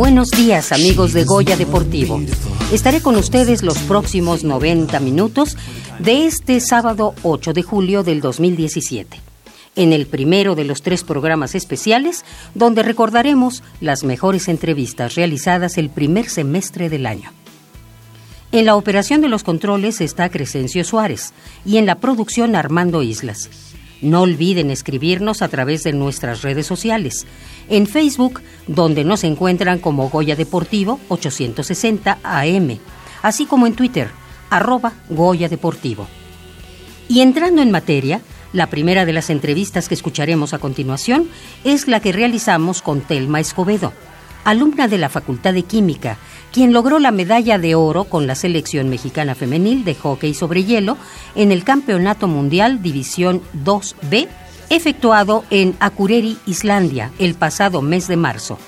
Buenos días amigos de Goya Deportivo. Estaré con ustedes los próximos 90 minutos de este sábado 8 de julio del 2017, en el primero de los tres programas especiales donde recordaremos las mejores entrevistas realizadas el primer semestre del año. En la operación de los controles está Crescencio Suárez y en la producción Armando Islas. No olviden escribirnos a través de nuestras redes sociales. En Facebook, donde nos encuentran como Goya Deportivo 860 AM, así como en Twitter, arroba Goya Deportivo. Y entrando en materia, la primera de las entrevistas que escucharemos a continuación es la que realizamos con Telma Escobedo, alumna de la Facultad de Química quien logró la medalla de oro con la selección mexicana femenil de hockey sobre hielo en el Campeonato Mundial División 2B, efectuado en Akureyri, Islandia, el pasado mes de marzo.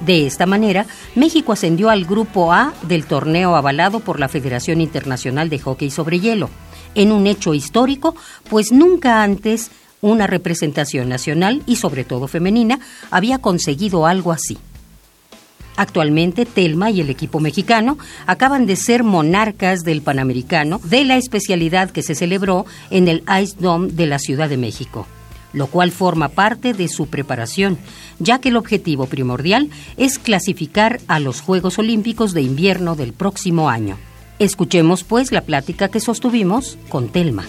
De esta manera, México ascendió al Grupo A del torneo avalado por la Federación Internacional de Hockey sobre Hielo, en un hecho histórico, pues nunca antes una representación nacional y sobre todo femenina había conseguido algo así. Actualmente, Telma y el equipo mexicano acaban de ser monarcas del Panamericano de la especialidad que se celebró en el Ice Dome de la Ciudad de México, lo cual forma parte de su preparación, ya que el objetivo primordial es clasificar a los Juegos Olímpicos de Invierno del próximo año. Escuchemos pues la plática que sostuvimos con Telma.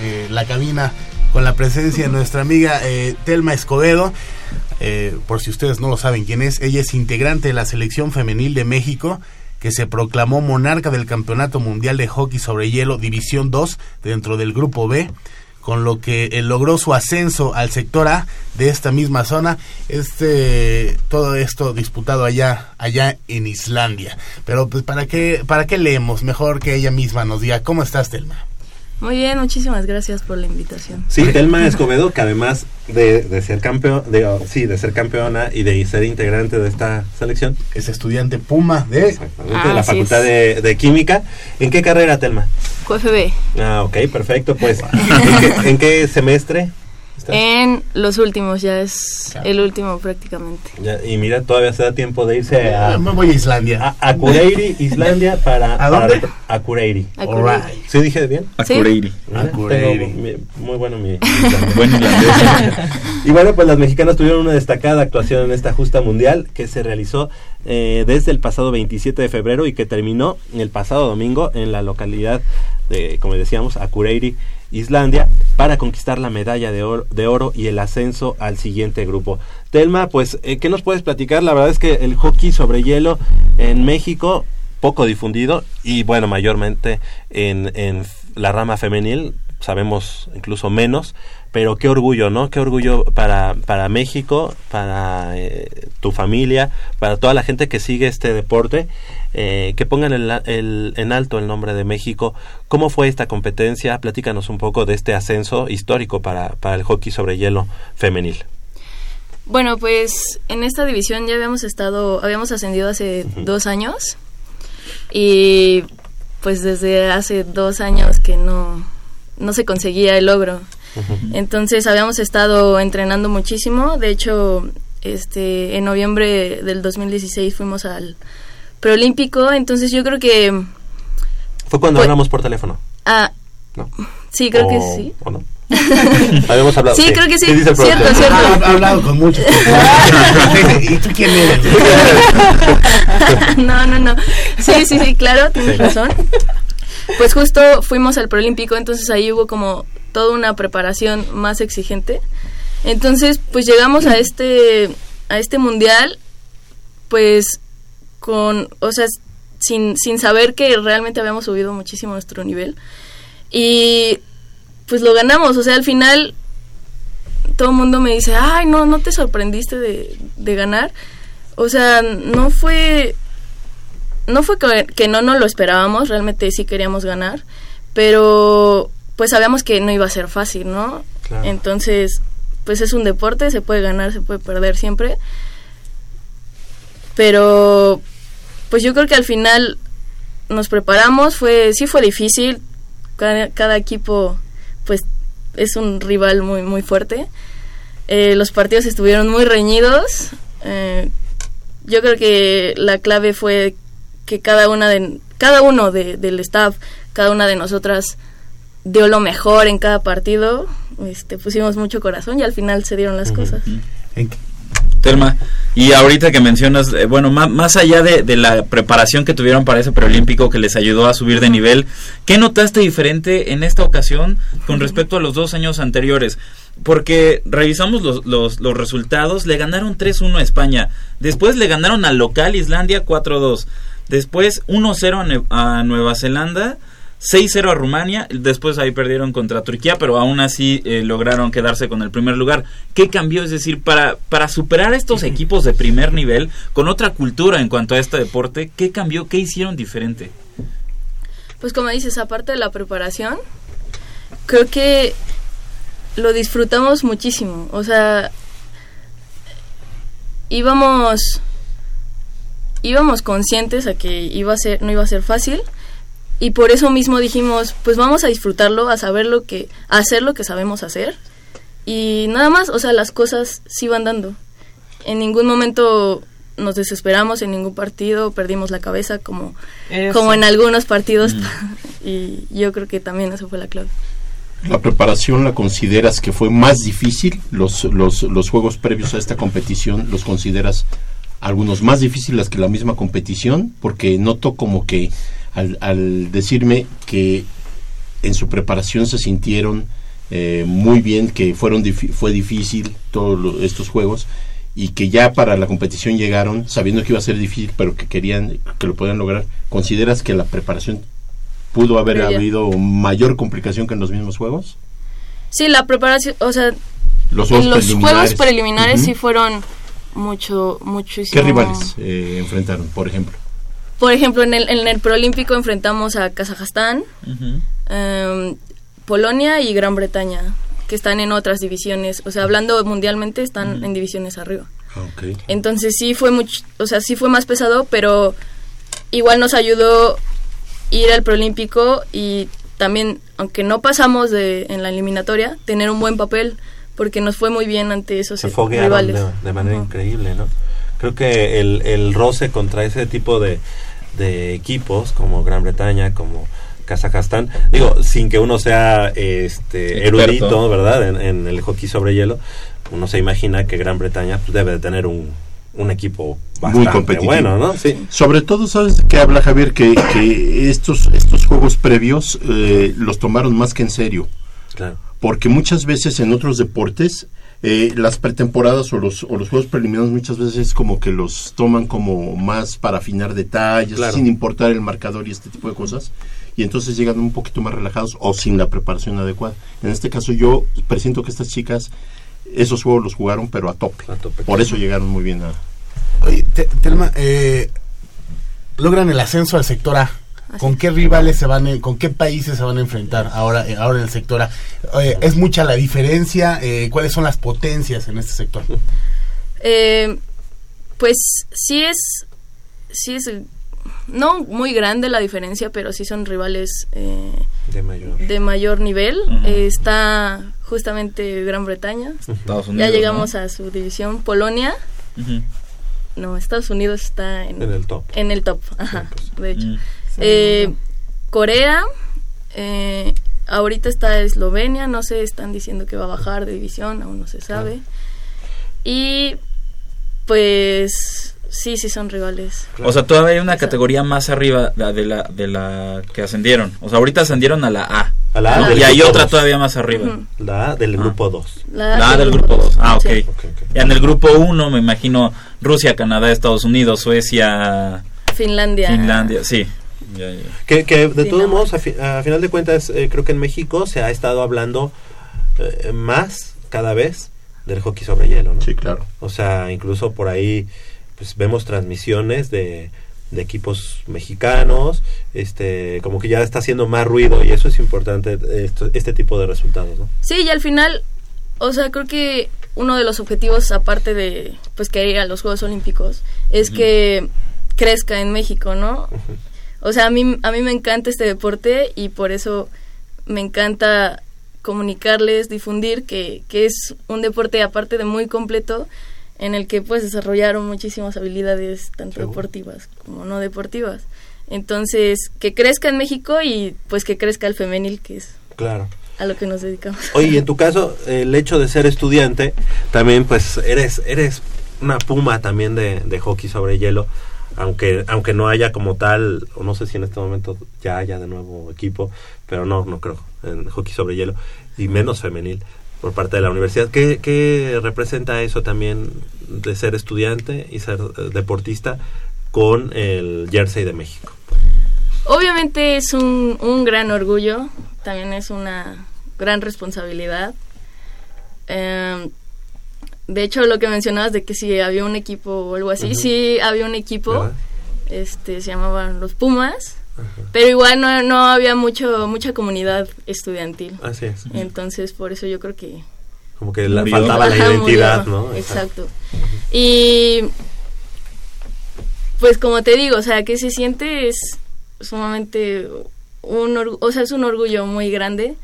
Eh, la cabina con la presencia de nuestra amiga eh, Telma Escobedo. Eh, por si ustedes no lo saben quién es, ella es integrante de la selección femenil de México que se proclamó monarca del Campeonato Mundial de Hockey sobre Hielo División 2 dentro del Grupo B con lo que él logró su ascenso al sector A de esta misma zona. Este todo esto disputado allá allá en Islandia. Pero pues para qué para qué leemos, mejor que ella misma nos diga cómo estás, Telma. Muy bien, muchísimas gracias por la invitación. Sí, Telma Escobedo, que además de, ser campeón, de, oh, sí, de ser campeona y de ser integrante de esta selección, es estudiante Puma de, Exactamente, de la Facultad de, Química. ¿En qué carrera, Telma? QFB. Ah, ok, perfecto. Pues, ¿en qué semestre? En los últimos, ya es el último prácticamente. y mira, todavía se da tiempo de irse a... Me voy a Islandia. A, Islandia, para... ¿A dónde? a Akureyri. ¿Sí dije bien? Akureyri. Muy, bueno mi... bueno, y bueno, pues las mexicanas tuvieron una destacada actuación en esta justa mundial que se realizó eh, desde el pasado 27 de febrero y que terminó el pasado domingo en la localidad de, como decíamos, Akureyri, Islandia, para conquistar la medalla de oro, de oro y el ascenso al siguiente grupo. Telma, pues, eh, ¿qué nos puedes platicar? La verdad es que el hockey sobre hielo en México, poco difundido y bueno, mayormente en, en la rama femenil, sabemos incluso menos, pero qué orgullo, ¿no? Qué orgullo para, para México, para eh, tu familia, para toda la gente que sigue este deporte, eh, que pongan el, en alto el nombre de México. ¿Cómo fue esta competencia? Platícanos un poco de este ascenso histórico para, para el hockey sobre hielo femenil. Bueno, pues en esta división ya habíamos estado, habíamos ascendido hace dos años y pues desde hace dos años que no, no se conseguía el logro. Entonces habíamos estado entrenando muchísimo. De hecho, este, en noviembre del 2016 fuimos al preolímpico. Entonces yo creo que... ¿Fue cuando hablamos por teléfono? Ah, no. sí, creo que sí. ¿O no? Habíamos hablado. Sí, creo que sí. ¿Qué dice el Cierto, cierto. Ah, he hablado con muchos. ¿Y tú quién eres? no, no, no. Sí, sí, sí, claro, tienes Sí. razón. Pues justo fuimos al preolímpico, entonces ahí hubo como toda una preparación más exigente. Entonces, pues llegamos a este a este mundial pues con, o sea, sin sin saber que realmente habíamos subido muchísimo nuestro nivel. Y pues lo ganamos, o sea, al final todo el mundo me dice, "Ay, no, no te sorprendiste de de ganar." O sea, no fue no fue que, que no nos lo esperábamos, realmente sí queríamos ganar, pero pues sabíamos que no iba a ser fácil, ¿no? Claro. Entonces, pues es un deporte, se puede ganar, se puede perder siempre. Pero pues yo creo que al final nos preparamos, fue sí fue difícil, cada, cada equipo pues es un rival muy muy fuerte. Eh, los partidos estuvieron muy reñidos. eh, yo creo que la clave fue que cada una de cada uno de- del staff, cada una de nosotras dio lo mejor en cada partido. Este, pusimos mucho corazón y al final se dieron las cosas. ¿En qué- Telma, y ahorita que mencionas, eh, bueno, ma- más allá de, de la preparación que tuvieron para ese preolímpico que les ayudó a subir de nivel, ¿qué notaste diferente en esta ocasión con respecto a los dos años anteriores? Porque revisamos los, los, los resultados, le ganaron 3-1 a España, después le ganaron al local Islandia 4-2, después 1-0 a, a Nueva Zelanda, 6-0 a Rumania, después ahí perdieron contra Turquía, pero aún así eh, lograron quedarse con el primer lugar. ¿Qué cambió? Es decir, para, para superar a estos equipos de primer nivel, con otra cultura en cuanto a este deporte, ¿qué cambió? ¿Qué hicieron diferente? Pues como dices, aparte de la preparación, creo que lo disfrutamos muchísimo. O sea, íbamos íbamos conscientes a que iba a ser no iba a ser fácil y por eso mismo dijimos, pues vamos a disfrutarlo, a saber lo que a hacer lo que sabemos hacer y nada más, o sea, las cosas sí van dando. En ningún momento nos desesperamos en ningún partido, perdimos la cabeza como Eso. como en algunos partidos y yo creo que también eso fue la clave. ¿La preparación la consideras que fue más difícil? Los, los, los juegos previos a esta competición, ¿los consideras algunos más difíciles que la misma competición? Porque noto como que al, al decirme que en su preparación se sintieron eh, muy bien, que fueron fue difícil todos lo- estos juegos y que ya para la competición llegaron sabiendo que iba a ser difícil, pero que querían que lo podían lograr. ¿Consideras que la preparación pudo haber habido mayor complicación que en los mismos juegos? Sí, la preparación, o sea, Los en juegos los preliminares. juegos preliminares sí fueron mucho muchísimo. ¿Qué rivales eh, enfrentaron, por ejemplo? Por ejemplo, en el en el preolímpico enfrentamos a Kazajstán, em, Polonia y Gran Bretaña, que están en otras divisiones, o sea, hablando mundialmente están en divisiones arriba. Entonces sí fue mucho, o sea, sí fue más pesado, pero igual nos ayudó ir al preolímpico y también, aunque no pasamos de en la eliminatoria, tener un buen papel porque nos fue muy bien ante esos se foguearon rivales. de, de manera increíble, ¿no? Creo que el, el roce contra ese tipo de, de equipos como Gran Bretaña, como Kazajstán, digo, sin que uno sea este Experto. erudito, ¿verdad? En, en el hockey sobre hielo, uno se imagina que Gran Bretaña pues, debe de tener un, un equipo Muy bastante competitivo. bueno, ¿no? Sí. Sobre todo, ¿sabes de qué habla Javier? Que, que estos, estos juegos previos eh, los tomaron más que en serio. Claro. Porque muchas veces en otros deportes, eh, las pretemporadas o los, o los juegos preliminares muchas veces como que los toman como más para afinar detalles, Claro. sin importar el marcador y este tipo de cosas. Y entonces llegan un poquito más relajados o sin la preparación adecuada. En este caso yo presiento que estas chicas esos juegos los jugaron pero a tope. A tope. Por eso llegaron muy bien a... Oye, Te- Telma, eh, logran el ascenso al sector A. ¿Con qué rivales se van, a- con qué países se van a enfrentar ahora, eh, ahora en el sector A? Oye, ¿Es mucha la diferencia? Eh, ¿Cuáles son las potencias en este sector? Eh, pues sí es, sí es, no muy grande la diferencia, pero sí son rivales eh, De mayor. de mayor nivel. Eh, está justamente Gran Bretaña. Estados Ya Unidos, llegamos ¿no? a su división. Polonia, no, Estados Unidos está en, En el top. en el top, ajá, de hecho. Mm. Eh, Corea, eh, ahorita está Eslovenia, no sé, están diciendo que va a bajar de división, aún no se sabe. Y pues sí, sí son rivales. O sea, todavía hay una categoría más arriba de la, de la que ascendieron. O sea, ahorita ascendieron a la A. A la A Y hay otra dos. todavía más arriba. La A del Ah. grupo 2. La A del grupo 2. Ah, ok. Sí. Ok, ok. Y en el grupo 1 me imagino Rusia, Canadá, Estados Unidos, Suecia, Finlandia. Finlandia. Sí. Ya, ya. Que, que de todos modos, a, fi- a final de cuentas, eh, creo que en México se ha estado hablando eh, más cada vez del hockey sobre hielo, ¿no? Sí, claro. O sea, incluso por ahí pues vemos transmisiones de, de equipos mexicanos, este, como que ya está haciendo más ruido y eso es importante, esto- este tipo de resultados, ¿no? Sí, y al final, o sea, creo que uno de los objetivos, aparte de pues que ir a los Juegos Olímpicos, es que crezca en México, ¿no? O sea, a mí, a mí me encanta este deporte y por eso me encanta comunicarles, difundir que, que es un deporte aparte de muy completo en el que pues desarrollaron muchísimas habilidades tanto Seguro. deportivas como no deportivas. Entonces, que crezca en México y pues que crezca el femenil, que es Claro. a lo que nos dedicamos. Oye, y en tu caso, el hecho de ser estudiante, también pues eres, eres una puma también de, de hockey sobre hielo, aunque, aunque no haya como tal, o no sé si en este momento ya haya de nuevo equipo, pero no, no creo, en hockey sobre hielo, y menos femenil por parte de la universidad. ¿Qué, qué representa eso también de ser estudiante y ser eh, deportista con el jersey de México? Obviamente es un, un gran orgullo, también es una gran responsabilidad. Eh, de hecho, lo que mencionabas de que si había un equipo o algo así, sí había un equipo, ¿Verdad? este se llamaban los Pumas, pero igual no, no había mucho mucha comunidad estudiantil. Así es. Entonces, por eso yo creo que Como que la, faltaba la Ajá, identidad, murió. ¿no? Exacto. Y pues como te digo, o sea, que se siente es sumamente un o sea, es un orgullo muy grande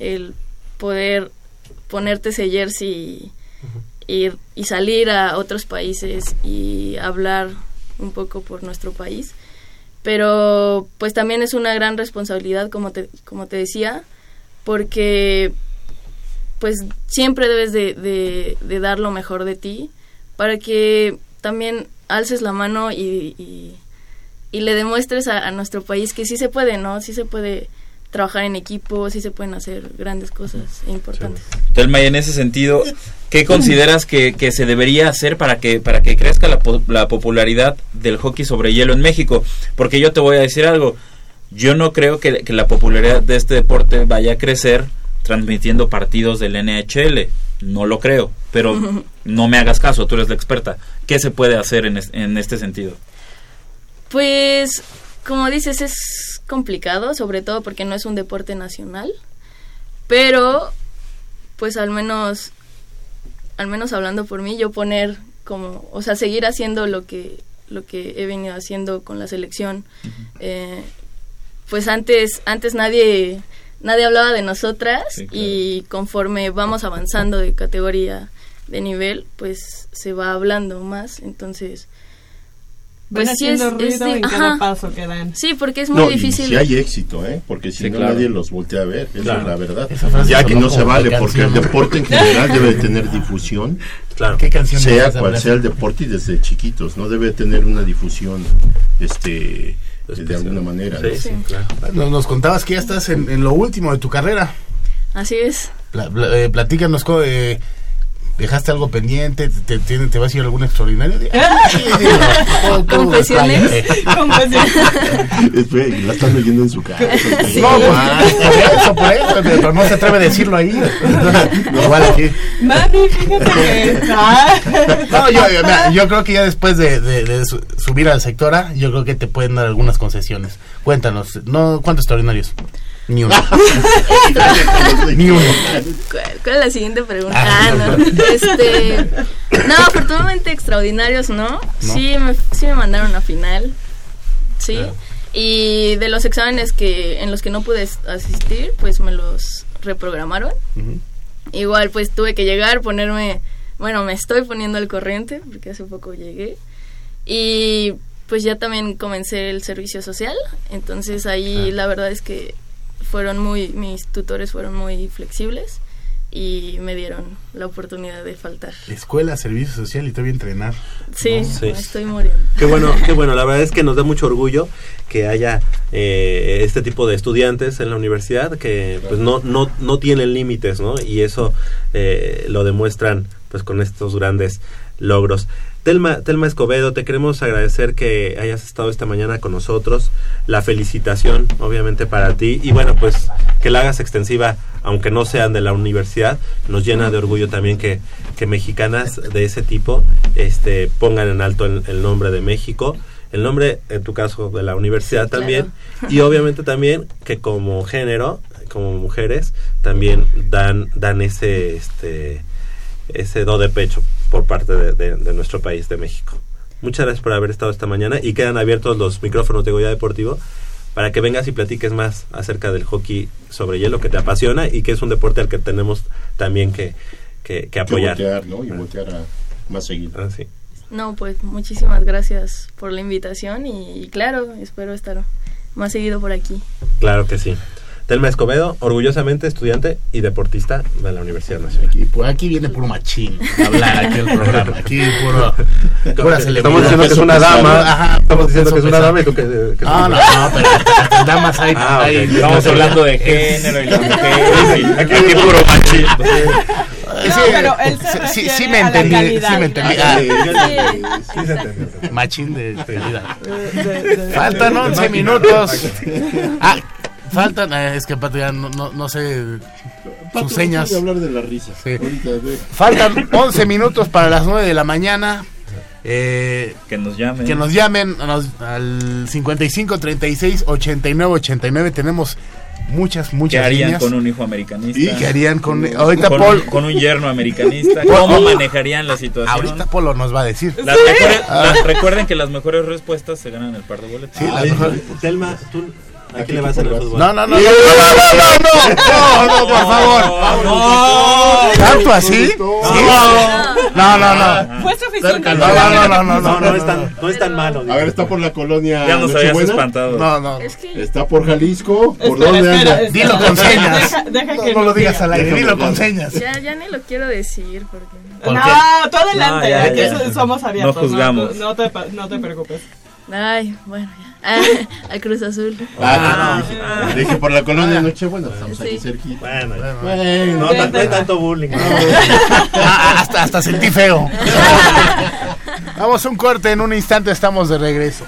el poder ponerte ese jersey y, y salir a otros países y hablar un poco por nuestro país. Pero pues también es una gran responsabilidad, como te, como te decía, porque pues siempre debes de, de- de dar lo mejor de ti para que también alces la mano y, y, y le demuestres a, a nuestro país que sí se puede, ¿no? Sí se puede trabajar en equipo, sí se pueden hacer grandes cosas importantes. Telma, y en ese sentido, ¿qué consideras que, que se debería hacer para que, para que crezca la, la popularidad del hockey sobre hielo en México? Porque yo te voy a decir algo, yo no creo que, que la popularidad de este deporte vaya a crecer transmitiendo partidos del NHL, no lo creo, pero no me hagas caso, tú eres la experta. ¿Qué se puede hacer en, es- en este sentido? Pues, como dices, es complicado, sobre todo porque no es un deporte nacional, pero pues al menos, al menos hablando por mí, yo poner como, o sea, seguir haciendo lo que, lo que he venido haciendo con la selección. Eh, pues antes, antes nadie, nadie hablaba de nosotras Sí, claro. y conforme vamos avanzando de categoría, de nivel, pues se va hablando más, entonces Pues sí es- ruido es de- en cada ajá. paso que dan. Sí, porque es muy No, difícil. y si hay éxito, ¿eh? Porque si Sí, no claro. nadie los voltea a ver, esa Claro. es la verdad. Esa frase Ya que no se vale, porque el deporte en general debe de tener difusión, Claro. ¿Qué canción sea cual sea el deporte y desde chiquitos, no debe tener una difusión este de alguna manera. ¿no? Sí, sí, Sí. claro. Nos, nos contabas que ya estás en, en lo último de tu carrera. Así es. Pla- pla- eh, platícanos, eh, ¿dejaste algo pendiente? ¿Te, te, te vas a ir a algún extraordinario? Sí, Confesiones. Espera, la están leyendo en su cara. No, pues, por eso, por eso, pero no se atreve a decirlo ahí. Igual aquí. Mami, fíjate que... No, yo, yo- mira, yo creo que ya después de, de- de su- subir al sectora, yo creo que te pueden dar algunas concesiones. Cuéntanos, no ¿cuántos extraordinarios? Ni uno. Ni uno. ¿Cuál, cuál es la siguiente pregunta? Ah, Ah, no. Este, no, afortunadamente extraordinarios, ¿no? Sí, me, sí me mandaron a final. Sí. Y de los exámenes que en los que no pude as- asistir, pues me los reprogramaron. Igual pues tuve que llegar, ponerme, bueno, me estoy poniendo al corriente porque hace poco llegué. Y pues ya también comencé el servicio social, entonces ahí la verdad es que fueron muy, mis tutores fueron muy flexibles y me dieron la oportunidad de faltar. Escuela, servicio social y todavía entrenar. Sí, Sí. me estoy muriendo. Qué bueno, qué bueno. La verdad es que nos da mucho orgullo que haya eh, este tipo de estudiantes en la universidad que pues no no no tienen límites, ¿no? Y eso eh, lo demuestran pues con estos grandes logros. Telma, Telma Escobedo, te queremos agradecer que hayas estado esta mañana con nosotros. La felicitación, obviamente, para ti. Y bueno, pues que la hagas extensiva, aunque no sean de la universidad. Nos llena de orgullo también que, que mexicanas de ese tipo este, pongan en alto el, el nombre de México. El nombre, en tu caso, de la universidad también. Y obviamente también que como género, como mujeres, también dan, dan ese, este, ese do de pecho por parte de, de- de nuestro país, de México. Muchas gracias por haber estado esta mañana y quedan abiertos los micrófonos de Goya Deportivo para que vengas y platiques más acerca del hockey sobre hielo que te apasiona y que es un deporte al que tenemos también que, que, que Que apoyar. voltear, ¿no? Y voltear a más seguido. Ah, sí. No, pues muchísimas gracias por la invitación y, y claro, espero estar más seguido por aquí. Claro que sí. Telma Escobedo, orgullosamente estudiante y deportista de la Universidad Nacional. Y por aquí viene puro machín a hablar aquí el programa. Aquí puro, pura. Estamos diciendo que es una dama. Ajá, Estamos diciendo que es una dama y tú que, que No, no, no, pero damas hay. Ah, Estamos hablando de género y las mujeres. y Aquí puro machismo. Sí, pero él se sí, sí, me a la entendí, calidad. sí me entendí. Sí, Ah, yo entendí. Sí se entendió. machín de calidad. Faltan 11 minutos. Ah, faltan, eh, es que Pato ya no, no, no sé Pato, sus señas. de hablar de la risa. Sí. Faltan 11 minutos para las 9 de la mañana. Eh, Que nos llamen. que nos llamen nos- al 55 36 89 89. Tenemos muchas, ¿Qué muchas harían líneas. con un hijo americanista? ¿Y qué harían con.? Ahorita con, Paul. con un yerno americanista. ¿Cómo manejarían la situación? Ahorita Polo nos va a decir. Las mejores- las- recuerden que las mejores respuestas se ganan el par de boletos. Sí, las Oye, mejores- Telma, ¿tú ¿A quién le vas a hacer el? No, no, no. No, no, no, no. No, no, por favor. No. ¿Tanto así? No, no, no. Fue suficiente. No, no, no, no, no. No es tan, no es tan malo. A ver, está por la colonia. Ya nos habías espantado. No, no. Está por Jalisco. ¿Por dónde anda? Dilo con señas. No lo digas al aire. Dilo con señas. Ya, ya ni lo quiero decir porque. No, tú adelante. Somos abiertos. No juzgamos. No te preocupes. Ay, bueno, ya. Ah, a Cruz Azul. Ah, no, dije, dije por la colonia Nochebuena. Estamos aquí cerquita. Bueno, ya. Bueno, no, tan- no hay tanto bullying. ¿no? Ah, hasta, hasta sentí feo. Vamos a un corte, en un instante estamos de regreso.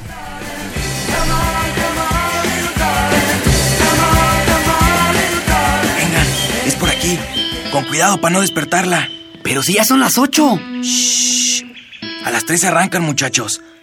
Venga, es por aquí. Con cuidado para no despertarla. Pero si ya son las 8. Shh. A las 3 arrancan, muchachos.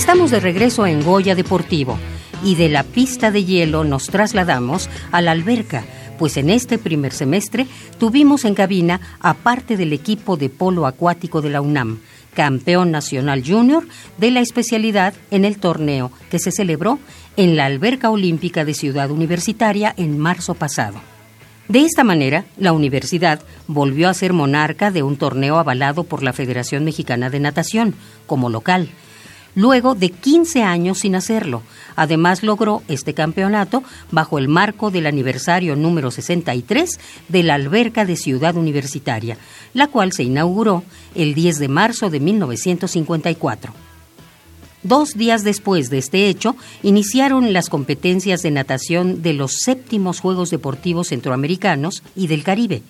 Estamos de regreso en Goya Deportivo y de la pista de hielo nos trasladamos a la alberca, pues en este primer semestre tuvimos en cabina a parte del equipo de polo acuático de la UNAM, campeón nacional junior de la especialidad en el torneo que se celebró en la Alberca Olímpica de Ciudad Universitaria en marzo pasado. De esta manera, la universidad volvió a ser monarca de un torneo avalado por la Federación Mexicana de Natación como local, luego de 15 años sin hacerlo. Además logró este campeonato bajo el marco del aniversario número 63 de la alberca de Ciudad Universitaria, la cual se inauguró el 10 de marzo de 1954. Dos días después de este hecho, iniciaron las competencias de natación de los séptimos Juegos Deportivos Centroamericanos y del Caribe,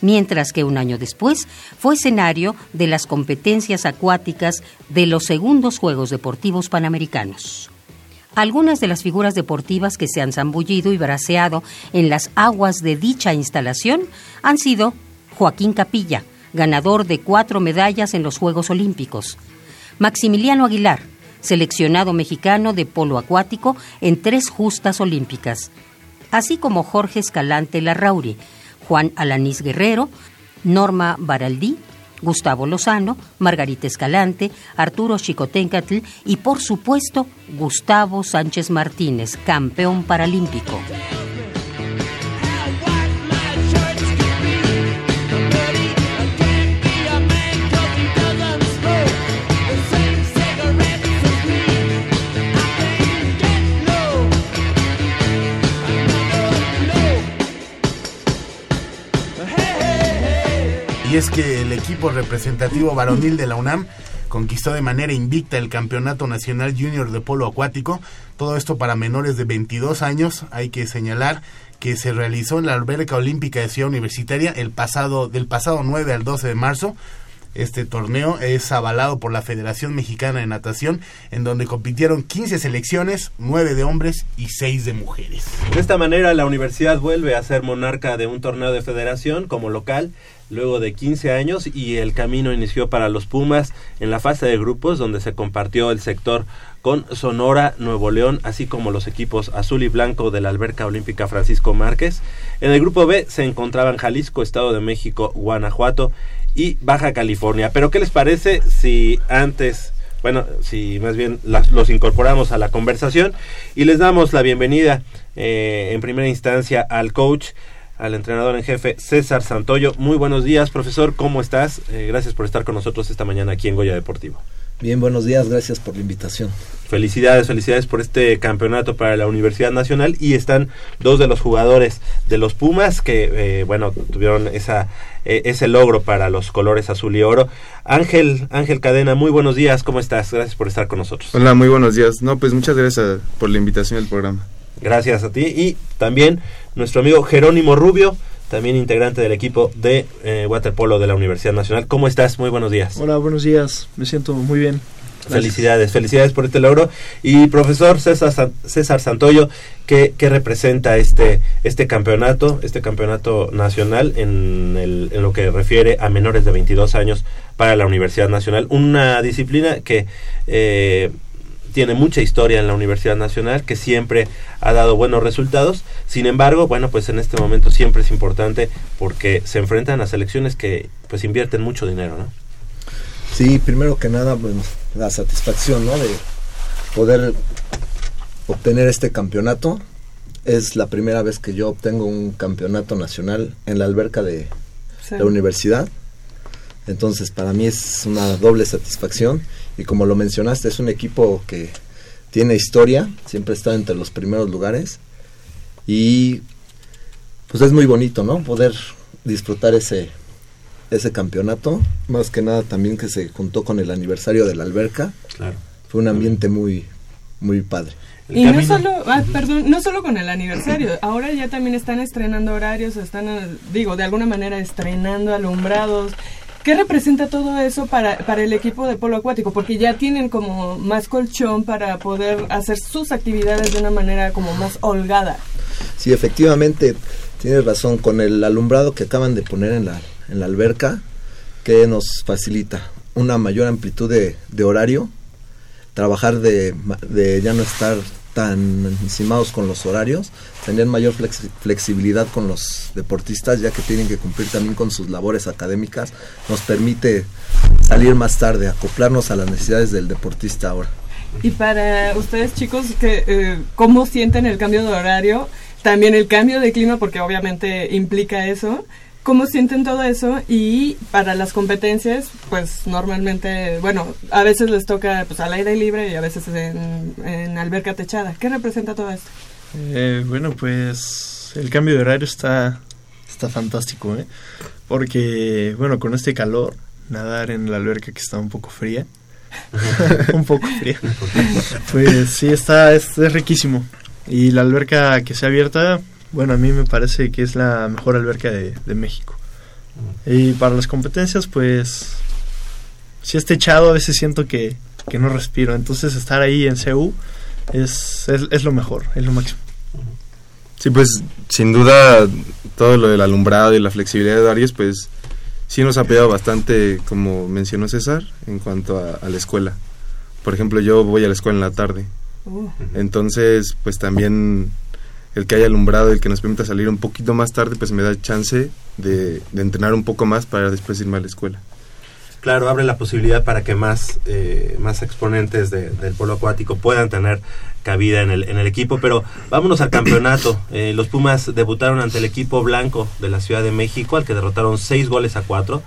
mientras que un año después fue escenario de las competencias acuáticas de los segundos Juegos Deportivos Panamericanos. Algunas de las figuras deportivas que se han zambullido y braceado en las aguas de dicha instalación han sido Joaquín Capilla, ganador de cuatro medallas en los Juegos Olímpicos, Maximiliano Aguilar, seleccionado mexicano de polo acuático en tres justas olímpicas, así como Jorge Escalante Larrauri, Juan Alanís Guerrero, Norma Baraldí, Gustavo Lozano, Margarita Escalante, Arturo Chicotencatl y, por supuesto, Gustavo Sánchez Martínez, campeón paralímpico. Y es que el equipo representativo varonil de la UNAM conquistó de manera invicta el Campeonato Nacional Junior de Polo Acuático. Todo esto para menores de 22 años. Hay que señalar que se realizó en la Alberca Olímpica de Ciudad Universitaria el pasado, del pasado 9 al 12 de marzo. Este torneo es avalado por la Federación Mexicana de Natación, en donde compitieron 15 selecciones, 9 de hombres y 6 de mujeres. De esta manera, la universidad vuelve a ser monarca de un torneo de federación como local luego de 15 años y el camino inició para los Pumas en la fase de grupos donde se compartió el sector con Sonora, Nuevo León, así como los equipos azul y blanco de la Alberca Olímpica Francisco Márquez. En el grupo B se encontraban Jalisco, Estado de México, Guanajuato y Baja California. Pero ¿qué les parece si antes, bueno, si más bien las- los incorporamos a la conversación y les damos la bienvenida eh, en primera instancia al coach, al entrenador en jefe César Santoyo. Muy buenos días, profesor, ¿cómo estás? Eh, gracias por estar con nosotros esta mañana aquí en Goya Deportivo. Bien, buenos días, gracias por la invitación. Felicidades, felicidades por este campeonato para la Universidad Nacional y están dos de los jugadores de los Pumas que, eh, bueno, tuvieron esa eh, ese logro para los colores azul y oro. Ángel, Ángel Cadena, muy buenos días, ¿cómo estás? Gracias por estar con nosotros. Hola, muy buenos días. No, pues muchas gracias por la invitación al programa. Gracias a ti y también nuestro amigo Jerónimo Rubio, también integrante del equipo de eh, waterpolo de la Universidad Nacional. ¿Cómo estás? Muy buenos días. Hola, buenos días. Me siento muy bien. Gracias. Felicidades, felicidades por este logro. Y profesor César, César Santoyo, ¿qué, qué representa este, este campeonato, este campeonato nacional en, el- en lo que refiere a menores de 22 años para la Universidad Nacional? Una disciplina que eh, tiene mucha historia en la Universidad Nacional, que siempre ha dado buenos resultados. Sin embargo, bueno, pues en este momento siempre es importante porque se enfrentan a selecciones que pues invierten mucho dinero, ¿no? Sí, primero que nada, bueno, la satisfacción, ¿no? De poder obtener este campeonato. Es la primera vez que yo obtengo un campeonato nacional en la alberca de Sí. la universidad. Entonces, para mí es una doble satisfacción. Y como lo mencionaste, es un equipo que tiene historia, siempre está entre los primeros lugares. Y pues es muy bonito, ¿no? Poder disfrutar ese, ese campeonato. Más que nada también que se juntó con el aniversario de la alberca. Claro. Fue un ambiente muy, muy padre. Y no solo, ah, perdón, no solo con el aniversario, ahora ya también están estrenando horarios, están, digo, de alguna manera estrenando alumbrados. ¿Qué representa todo eso para, para el equipo de polo acuático? Porque ya tienen como más colchón para poder hacer sus actividades de una manera como más holgada. Sí, efectivamente, tienes razón, con el alumbrado que acaban de poner en la, en la alberca, que nos facilita una mayor amplitud de, de horario, trabajar de, de ya no estar tan encimados con los horarios, tener mayor flexi- flexibilidad con los deportistas, ya que tienen que cumplir también con sus labores académicas, nos permite salir más tarde, acoplarnos a las necesidades del deportista ahora. Y para ustedes chicos, que, eh, ¿cómo sienten el cambio de horario? También el cambio de clima, porque obviamente implica eso. ¿Cómo sienten todo eso? Y para las competencias, pues normalmente, bueno, a veces les toca pues al aire libre y a veces en, en alberca techada. ¿Qué representa todo esto? Eh, bueno, pues el cambio de horario está, está fantástico, ¿eh? Porque, bueno, con este calor, nadar en la alberca que está un poco fría, un poco fría, pues sí, está, es, es riquísimo. Y la alberca que se ha abierta, bueno, a mí me parece que es la mejor alberca de, de México. Y para las competencias, pues, si es techado, a veces siento que, que no respiro. Entonces, estar ahí en CU es, es, es lo mejor, es lo máximo. Sí, pues, sin duda, todo lo del alumbrado y la flexibilidad de horarios, pues, sí nos ha apoyado bastante, como mencionó César, en cuanto a, a la escuela. Por ejemplo, yo voy a la escuela en la tarde. Uh, Entonces, pues también el que haya alumbrado, el que nos permita salir un poquito más tarde, pues me da chance de, de entrenar un poco más para después irme a la escuela. Claro, abre la posibilidad para que más, eh, más exponentes de- del polo acuático puedan tener cabida en el, en el equipo. Pero vámonos al campeonato. Eh, los Pumas debutaron ante el equipo blanco de la Ciudad de México, al que derrotaron 6 goles a 4.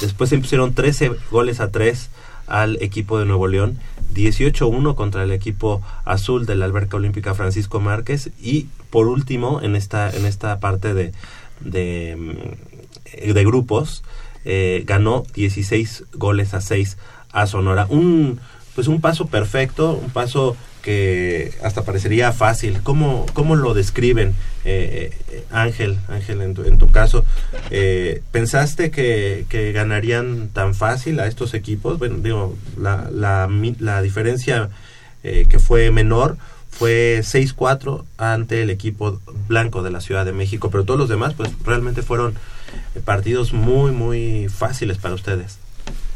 Después se impusieron 13 goles a 3 al equipo de Nuevo León. 18-1 contra el equipo azul de la Alberca Olímpica Francisco Márquez. Y por último, en esta, en esta parte de, de, mm, de grupos, eh, ganó 16 goles a 6 a Sonora. Un, pues un paso perfecto, un paso que hasta parecería fácil. ¿Cómo, cómo lo describen, eh, eh, Ángel, Ángel en tu, caso? Eh, ¿Pensaste que, que ganarían tan fácil a estos equipos? Bueno, digo, la, la, diferencia que fue menor fue 6-4 ante el equipo blanco de la Ciudad de México, pero todos los demás pues realmente fueron partidos muy muy fáciles para ustedes.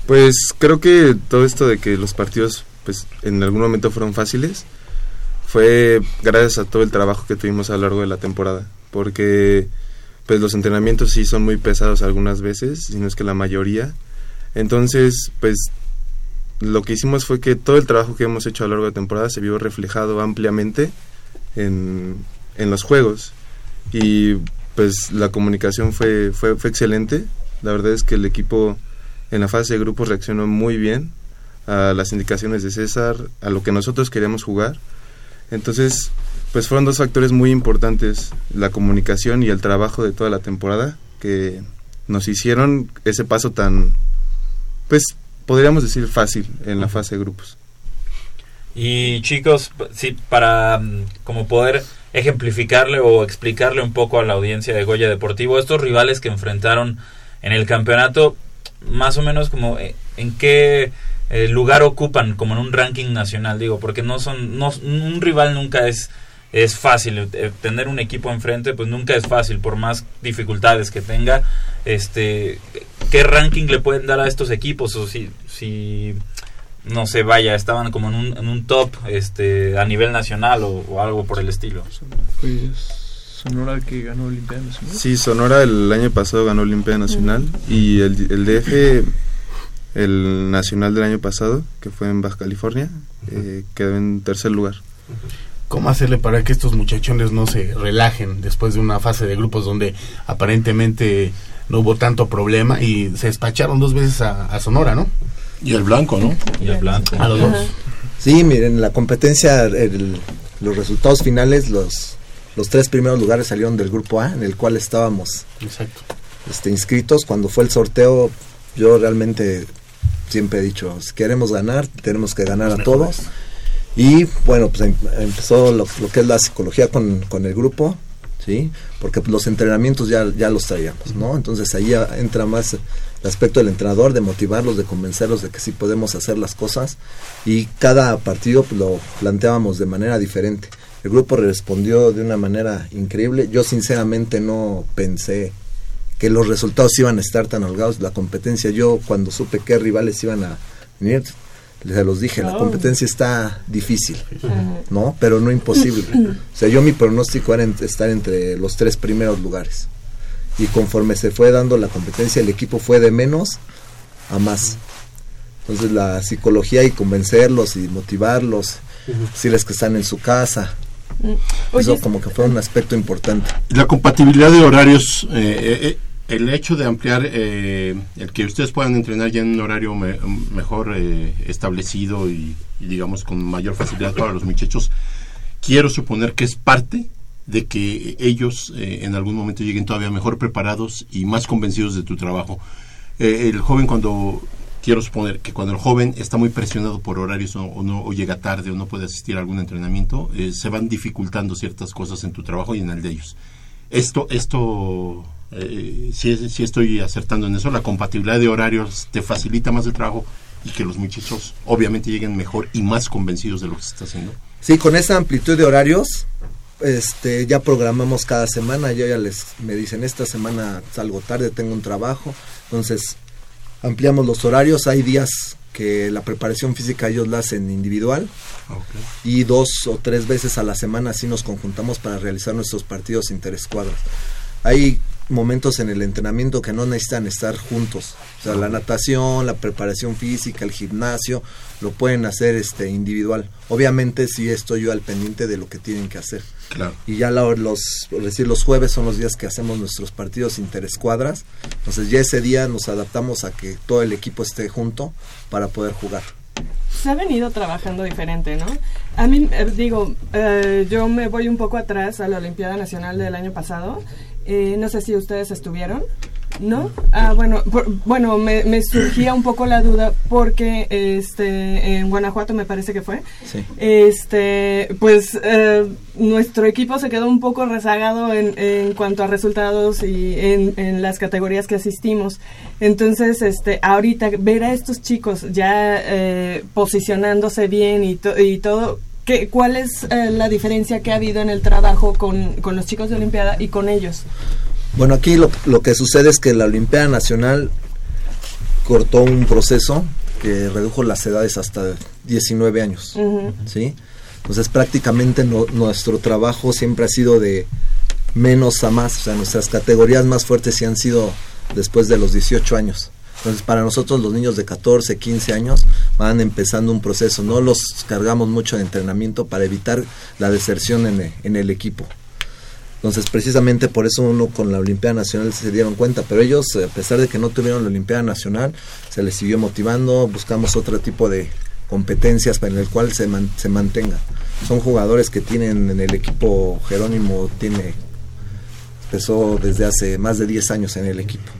Pues creo que todo esto de que los partidos pues en algún momento fueron fáciles fue gracias a todo el trabajo que tuvimos a lo largo de la temporada, porque pues los entrenamientos sí son muy pesados algunas veces, si no es que la mayoría. Entonces, pues lo que hicimos fue que todo el trabajo que hemos hecho a lo largo de la temporada se vio reflejado ampliamente en, en los juegos. Y pues la comunicación fue, fue, fue excelente. La verdad es que el equipo en la fase de grupos reaccionó muy bien a las indicaciones de César, a lo que nosotros queríamos jugar. Entonces, pues fueron dos factores muy importantes, la comunicación y el trabajo de toda la temporada, que nos hicieron ese paso tan, pues podríamos decir fácil en la fase de grupos. Y chicos, sí, para mm, como poder ejemplificarle o explicarle un poco a la audiencia de Goya Deportivo, estos rivales que enfrentaron en el campeonato, más o menos como eh, en qué eh, lugar ocupan como en un ranking nacional, digo, porque no son, no, un rival nunca es es fácil eh, tener un equipo enfrente pues nunca es fácil por más dificultades que tenga este qué ranking le pueden dar a estos equipos o si si no sé, vaya, estaban como en un, en un top este a nivel nacional o, o algo por el estilo. Pues Sonora que ganó Olimpiada Nacional. Sí, Sonora el año pasado ganó Olimpia Nacional y el, el DF, el nacional del año pasado, que fue en Baja California, eh, quedó en tercer lugar. ¿Cómo hacerle para que estos muchachones no se relajen después de una fase de grupos donde aparentemente no hubo tanto problema y se despacharon dos veces a, a Sonora, ¿no? Y el blanco, ¿no? Y el blanco. A los dos. Sí, miren, la competencia, el- los resultados finales, los, los tres primeros lugares salieron del grupo A, en el cual estábamos Exacto. este, inscritos. Cuando fue el sorteo, yo realmente siempre he dicho, si queremos ganar, tenemos que ganar a todos. Y bueno, pues em- empezó lo, lo que es la psicología con, con el grupo, ¿sí? Porque pues, los entrenamientos ya, ya los traíamos, ¿no? Entonces ahí entra más el aspecto del entrenador, de motivarlos, de convencerlos de que sí podemos hacer las cosas. Y cada partido pues, lo planteábamos de manera diferente. El grupo respondió de una manera increíble. Yo sinceramente no pensé que los resultados iban a estar tan holgados. La competencia, yo cuando supe qué rivales iban a venir, les los dije, la Oh. competencia está difícil. ¿no? Pero no imposible. O sea, yo mi pronóstico era en- estar entre los tres primeros lugares. Y conforme se fue dando la competencia, el equipo fue de menos a más. Entonces la psicología y convencerlos y motivarlos, decirles que están en su casa, Mm. eso Oye, como que fue un aspecto importante. La compatibilidad de horarios eh, eh, el hecho de ampliar, eh, el que ustedes puedan entrenar ya en un horario me- mejor eh, establecido y, digamos con mayor facilidad para los muchachos, quiero suponer que es parte de que ellos eh, en algún momento lleguen todavía mejor preparados y más convencidos de tu trabajo. El joven cuando, quiero suponer que cuando el joven está muy presionado por horarios o, no, o llega tarde o no puede asistir a algún entrenamiento, se van dificultando ciertas cosas en tu trabajo y en el de ellos. Esto, esto, eh, si, si estoy acertando en eso, la compatibilidad de horarios te facilita más el trabajo y que los muchachos obviamente lleguen mejor y más convencidos de lo que se está haciendo. Sí, con esa amplitud de horarios, este, ya programamos cada semana, yo ya les, me dicen, esta semana salgo tarde, tengo un trabajo, entonces ampliamos los horarios, hay días que la preparación física ellos la hacen individual. Y dos o tres veces a la semana así nos conjuntamos para realizar nuestros partidos interescuadras. Hay momentos en el entrenamiento que no necesitan estar juntos. O sea, la natación, la preparación física, el gimnasio, lo pueden hacer este individual. Obviamente sí estoy yo al pendiente de lo que tienen que hacer. Claro. Y ya la- los, por decir, los jueves son los días que hacemos nuestros partidos interescuadras. Entonces ya ese día nos adaptamos a que todo el equipo esté junto para poder jugar. se ha venido trabajando diferente, ¿no? A mí, eh, digo, eh, yo me voy un poco atrás a la Olimpiada Nacional del año pasado. Eh, no sé si ustedes estuvieron, ¿no? Ah, bueno, por- bueno, me, me surgía un poco la duda porque este, en Guanajuato me parece que fue. Sí. Este, pues eh, nuestro equipo se quedó un poco rezagado en, en cuanto a resultados y en, en las categorías que asistimos. Entonces, este, ahorita ver a estos chicos ya eh, posicionándose bien y, to- y todo, ¿qué, ¿cuál es eh, la diferencia que ha habido en el trabajo con, con los chicos de Olimpiada y con ellos? Bueno, aquí lo, lo que sucede es que la Olimpiada Nacional cortó un proceso que redujo las edades hasta 19 años. ¿sí? Entonces prácticamente no- nuestro trabajo siempre ha sido de menos a más, o sea, nuestras categorías más fuertes sí han sido después de los 18 años. Entonces para nosotros los niños de 14, 15 años van empezando un proceso, no los cargamos mucho de entrenamiento para evitar la deserción en el equipo. Entonces, precisamente por eso uno con la Olimpiada Nacional se dieron cuenta, pero ellos, a pesar de que no tuvieron la Olimpiada Nacional, se les siguió motivando, buscamos otro tipo de competencias para el cual se, se mantenga. Son jugadores que tienen en el equipo, Jerónimo tiene, empezó desde hace más de 10 años en el equipo.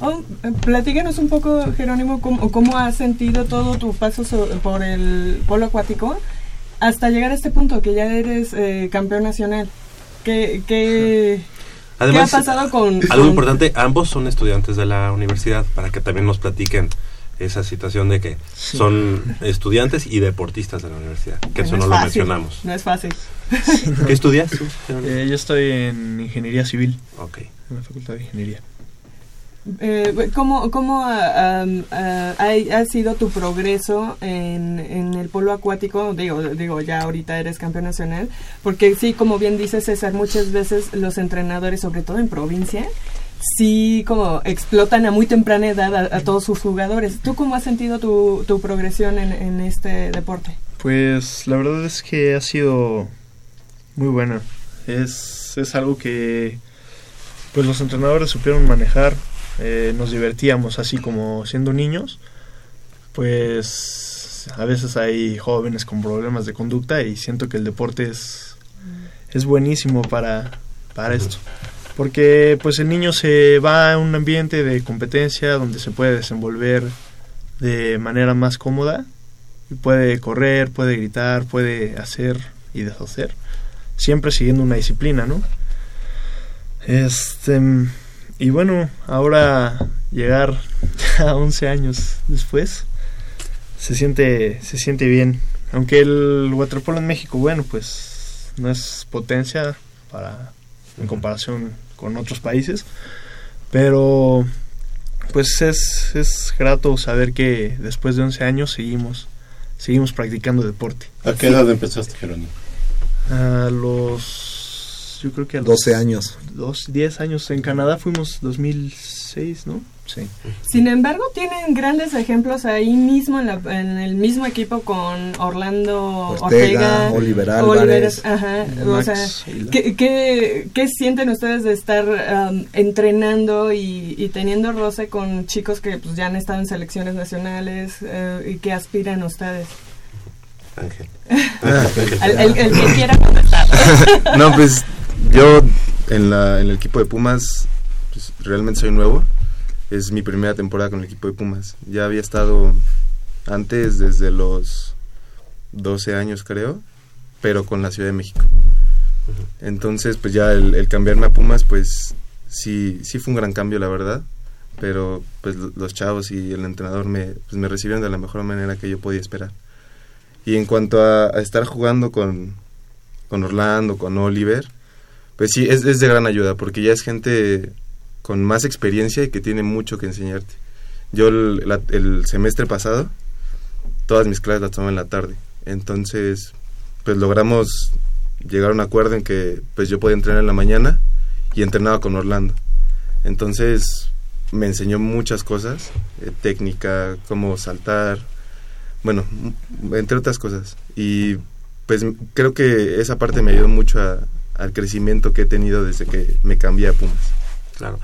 Oh, platícanos un poco, Jerónimo, cómo, cómo has sentido todo tu paso so- por el polo acuático hasta llegar a este punto que ya eres eh, campeón nacional. ¿Qué, qué, Además, ¿qué ha pasado con...? Algo con- importante, ambos son estudiantes de la universidad, para que también nos platiquen esa situación de que son estudiantes y deportistas de la universidad, que eso no no es lo fácil, mencionamos. No es fácil. ¿Qué estudias tú? Eh, yo estoy en ingeniería civil. Ok. En la facultad de ingeniería. Eh, ¿Cómo, cómo ah, ha, sido tu progreso en, el polo acuático? Digo, digo, ya ahorita eres campeón nacional, porque sí, como bien dice César, muchas veces los entrenadores, sobre todo en provincia, sí como explotan a muy temprana edad a, a todos sus jugadores. ¿Tú cómo has sentido tu, tu progresión en, en este deporte? Pues la verdad es que ha sido muy buena. Es, es algo que pues los entrenadores supieron manejar. Eh, nos divertíamos así como siendo niños. Pues a veces hay jóvenes con problemas de conducta y siento que el deporte es, es buenísimo para, para esto. Porque pues el niño se va a un ambiente de competencia donde se puede desenvolver de manera más cómoda y puede correr, puede gritar, puede hacer y deshacer, siempre siguiendo una disciplina, ¿no? Este y bueno, ahora llegar a 11 años después se siente se siente bien, aunque el waterpolo en México, bueno, pues no es potencia para en comparación con otros países, pero pues es, es grato saber que después de 11 años seguimos seguimos practicando deporte. ¿A qué edad empezaste, Jerónimo? A los yo creo que a los 12 años. Dos, 10 años en Canadá fuimos 2006 seis, ¿no? Sí. Sin embargo, tienen grandes ejemplos ahí mismo en, la- en el mismo equipo con Orlando Ortega, Ortega, Oliver Álvarez, ajá, o Max sea, Aguilar. ¿qué, qué, qué sienten ustedes de estar um, entrenando y, y teniendo roce con chicos que pues, ya han estado en selecciones nacionales eh, y que aspiran ustedes? Ángel. El, el- el que quiera contestar. no, pues yo en, la, en el equipo de Pumas pues, realmente soy nuevo. Es mi primera temporada con el equipo de Pumas. Ya había estado antes desde los 12 años creo, pero con la Ciudad de México. Entonces pues ya el, el cambiarme a Pumas pues sí, sí fue un gran cambio la verdad. Pero pues lo- los chavos y el entrenador me, pues, me recibieron de la mejor manera que yo podía esperar. Y en cuanto a, a estar jugando con, con Orlando, con Oliver, pues sí, es, es de gran ayuda, porque ya es gente con más experiencia y que tiene mucho que enseñarte. Yo el, semestre pasado, todas mis clases las tomé en la tarde, entonces pues logramos llegar a un acuerdo en que pues yo podía entrenar en la mañana y entrenaba con Orlando. Entonces me enseñó muchas cosas, eh, técnica, cómo saltar, bueno, entre otras cosas. Y pues creo que esa parte me ayudó mucho a- al crecimiento que he tenido desde que me cambié a Pumas. Claro.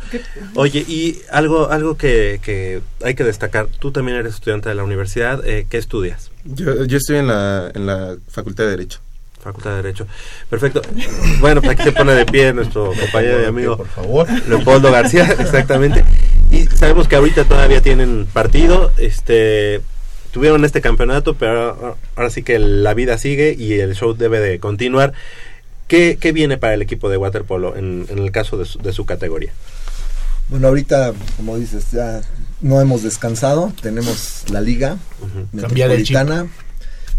Oye, y algo algo que, que hay que destacar, tú también eres estudiante de la universidad, eh, ¿qué estudias? Yo, yo estoy en la, en la Facultad de Derecho. Facultad de Derecho. Perfecto. Bueno, pues aquí se pone de pie nuestro compañero y amigo Por favor. Leopoldo García, exactamente. Y sabemos que ahorita todavía tienen partido, este tuvieron este campeonato, pero ahora, ahora sí que la vida sigue y el show debe de continuar. ¿Qué, qué viene para el equipo de waterpolo en, en el caso de su, de su categoría? Bueno, ahorita, como dices, ya no hemos descansado. Tenemos la liga metropolitana.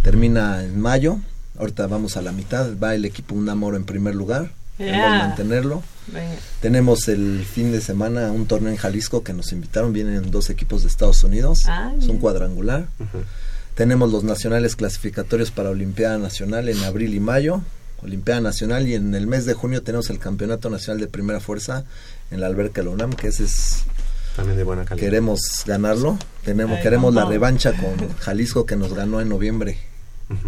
Termina en mayo. Ahorita vamos a la mitad. Va el equipo Unamoro en primer lugar. Yeah. mantenerlo. Venga. Tenemos el fin de semana un torneo en Jalisco que nos invitaron. Vienen dos equipos de Estados Unidos. Ah, es un cuadrangular. Tenemos los nacionales clasificatorios para Olimpiada Nacional en abril y mayo. Olimpiada Nacional y en el mes de junio tenemos el Campeonato Nacional de Primera Fuerza en la alberca de la UNAM, que ese es También de buena calidad. queremos ganarlo. Tenemos Ay, queremos la revancha con Jalisco que nos ganó en noviembre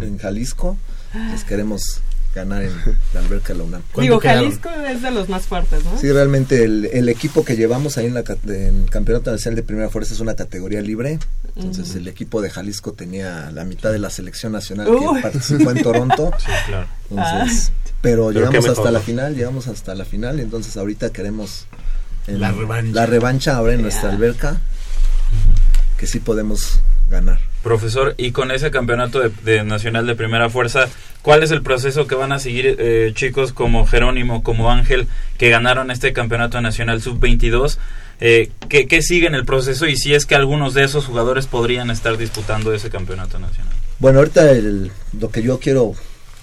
en Jalisco. Entonces queremos ganar en la alberca de la UNAM. ¿Cuánto Digo, quedaron? Jalisco es de los más fuertes, ¿no? Sí, realmente el, el equipo que llevamos ahí en la en Campeonato Nacional de Primera Fuerza es una categoría libre. Entonces el equipo de Jalisco tenía la mitad de la selección nacional que participó en Toronto. Sí, claro. Entonces, pero, Pero llegamos hasta la final, llegamos hasta la final, entonces ahorita queremos La revancha. la revancha ahora en nuestra alberca, que sí podemos ganar. Profesor, y con ese campeonato de, de nacional de primera fuerza, ¿cuál es el proceso que van a seguir eh, chicos como Jerónimo, como Ángel, que ganaron este campeonato nacional sub-22? Eh, ¿qué, ¿Qué sigue en el proceso y si es que algunos de esos jugadores podrían estar disputando ese campeonato nacional? Bueno, ahorita el- lo que yo quiero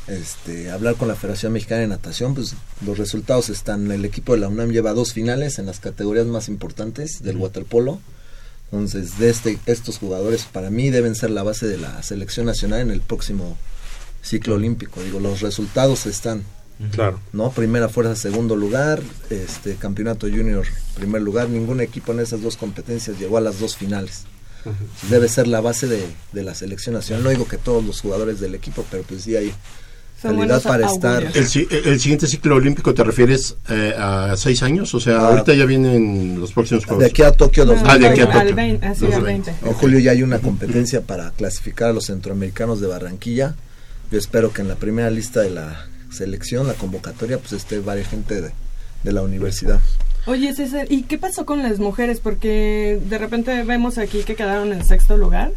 este, hablar con la Federación Mexicana de Natación, pues los resultados están, el equipo de la UNAM lleva dos finales en las categorías más importantes del waterpolo. Entonces, de este, estos jugadores para mí deben ser la base de la selección nacional en el próximo ciclo olímpico. Digo, los resultados están, Claro. ¿no? Primera fuerza, segundo lugar, este campeonato junior, primer lugar. Ningún equipo en esas dos competencias llegó a las dos finales. Debe ser la base de, de la selección nacional. No digo que todos los jugadores del equipo, pero pues sí hay Son calidad para augurios. estar. El, si- el siguiente ciclo olímpico te refieres eh, a seis años, o sea, Ah. ahorita ya vienen los próximos juegos. De aquí a Tokio No, 2020. Ah, de aquí a Tokio. 20, así, al 20. En julio ya hay una competencia para clasificar a los centroamericanos de Barranquilla. Yo espero que en la primera lista de la selección, la convocatoria, pues esté varias gente de, de la universidad. Oye, César, ¿y qué pasó con las mujeres? Porque de repente vemos aquí que quedaron en sexto lugar.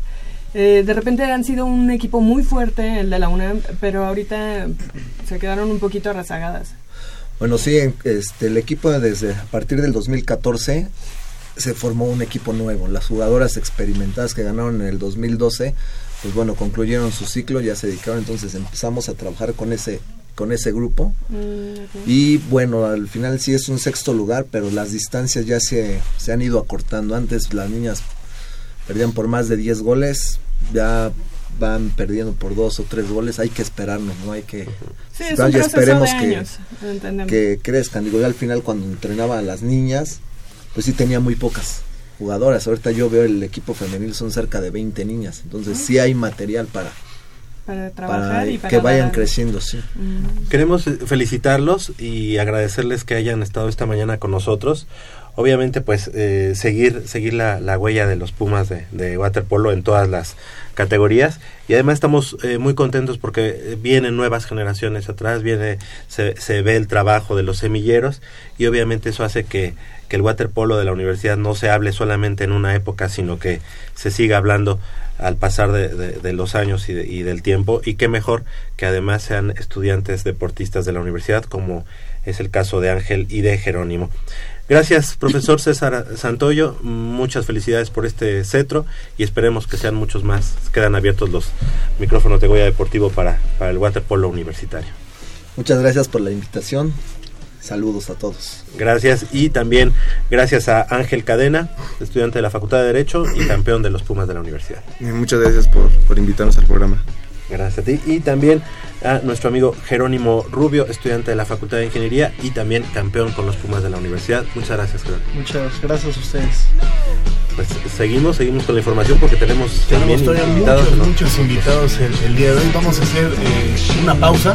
Eh, de repente han sido un equipo muy fuerte, el de la UNAM, pero ahorita se quedaron un poquito rezagadas. Bueno, sí, este, el equipo desde a partir del 2014 se formó un equipo nuevo. Las jugadoras experimentadas que ganaron en el 2012, pues bueno, concluyeron su ciclo, ya se dedicaron, entonces empezamos a trabajar con ese con ese grupo y bueno, al final sí es un sexto lugar, pero las distancias ya se, se han ido acortando. Antes las niñas perdían por más de 10 goles, ya van perdiendo por dos o tres goles, hay que esperarnos, no hay que Sí, es ya un proceso esperemos de que- años, entendemos. que crezcan. Digo, yo al final cuando entrenaba a las niñas, pues sí tenía muy pocas jugadoras. Ahorita yo veo el equipo femenil son cerca de 20 niñas, entonces sí hay material para para trabajar y para que vayan dar- creciendo, sí. Mm. Queremos eh, felicitarlos y agradecerles que hayan estado esta mañana con nosotros. Obviamente, pues, eh, seguir, seguir la, la huella de los Pumas de, waterpolo en todas las categorías. Y además estamos eh, muy contentos porque eh, vienen nuevas generaciones atrás, viene, se, se ve el trabajo de los semilleros y obviamente eso hace que, que el waterpolo de la universidad no se hable solamente en una época, sino que se siga hablando al pasar de, de- los años y, y del tiempo y qué mejor que además sean estudiantes deportistas de la universidad como es el caso de Ángel y de Jerónimo. Gracias, profesor César Santoyo. Muchas felicidades por este cetro y esperemos que sean muchos más. Quedan abiertos los micrófonos de Goya Deportivo para, para el waterpolo universitario. Muchas gracias por la invitación. Saludos a todos. Gracias y también gracias a Ángel Cadena, estudiante de la Facultad de Derecho y campeón de los Pumas de la universidad. Eh, Muchas gracias por, por invitarnos al programa. Gracias a ti. Y también a nuestro amigo Jerónimo Rubio, estudiante de la Facultad de Ingeniería y también campeón con los Pumas de la universidad. Muchas gracias, Jerónimo. Muchas gracias a ustedes. Pues seguimos, seguimos con la información porque tenemos, Tenemos también invitados. muchos, ¿no? muchos invitados el, el día de hoy. Vamos a hacer eh, una pausa.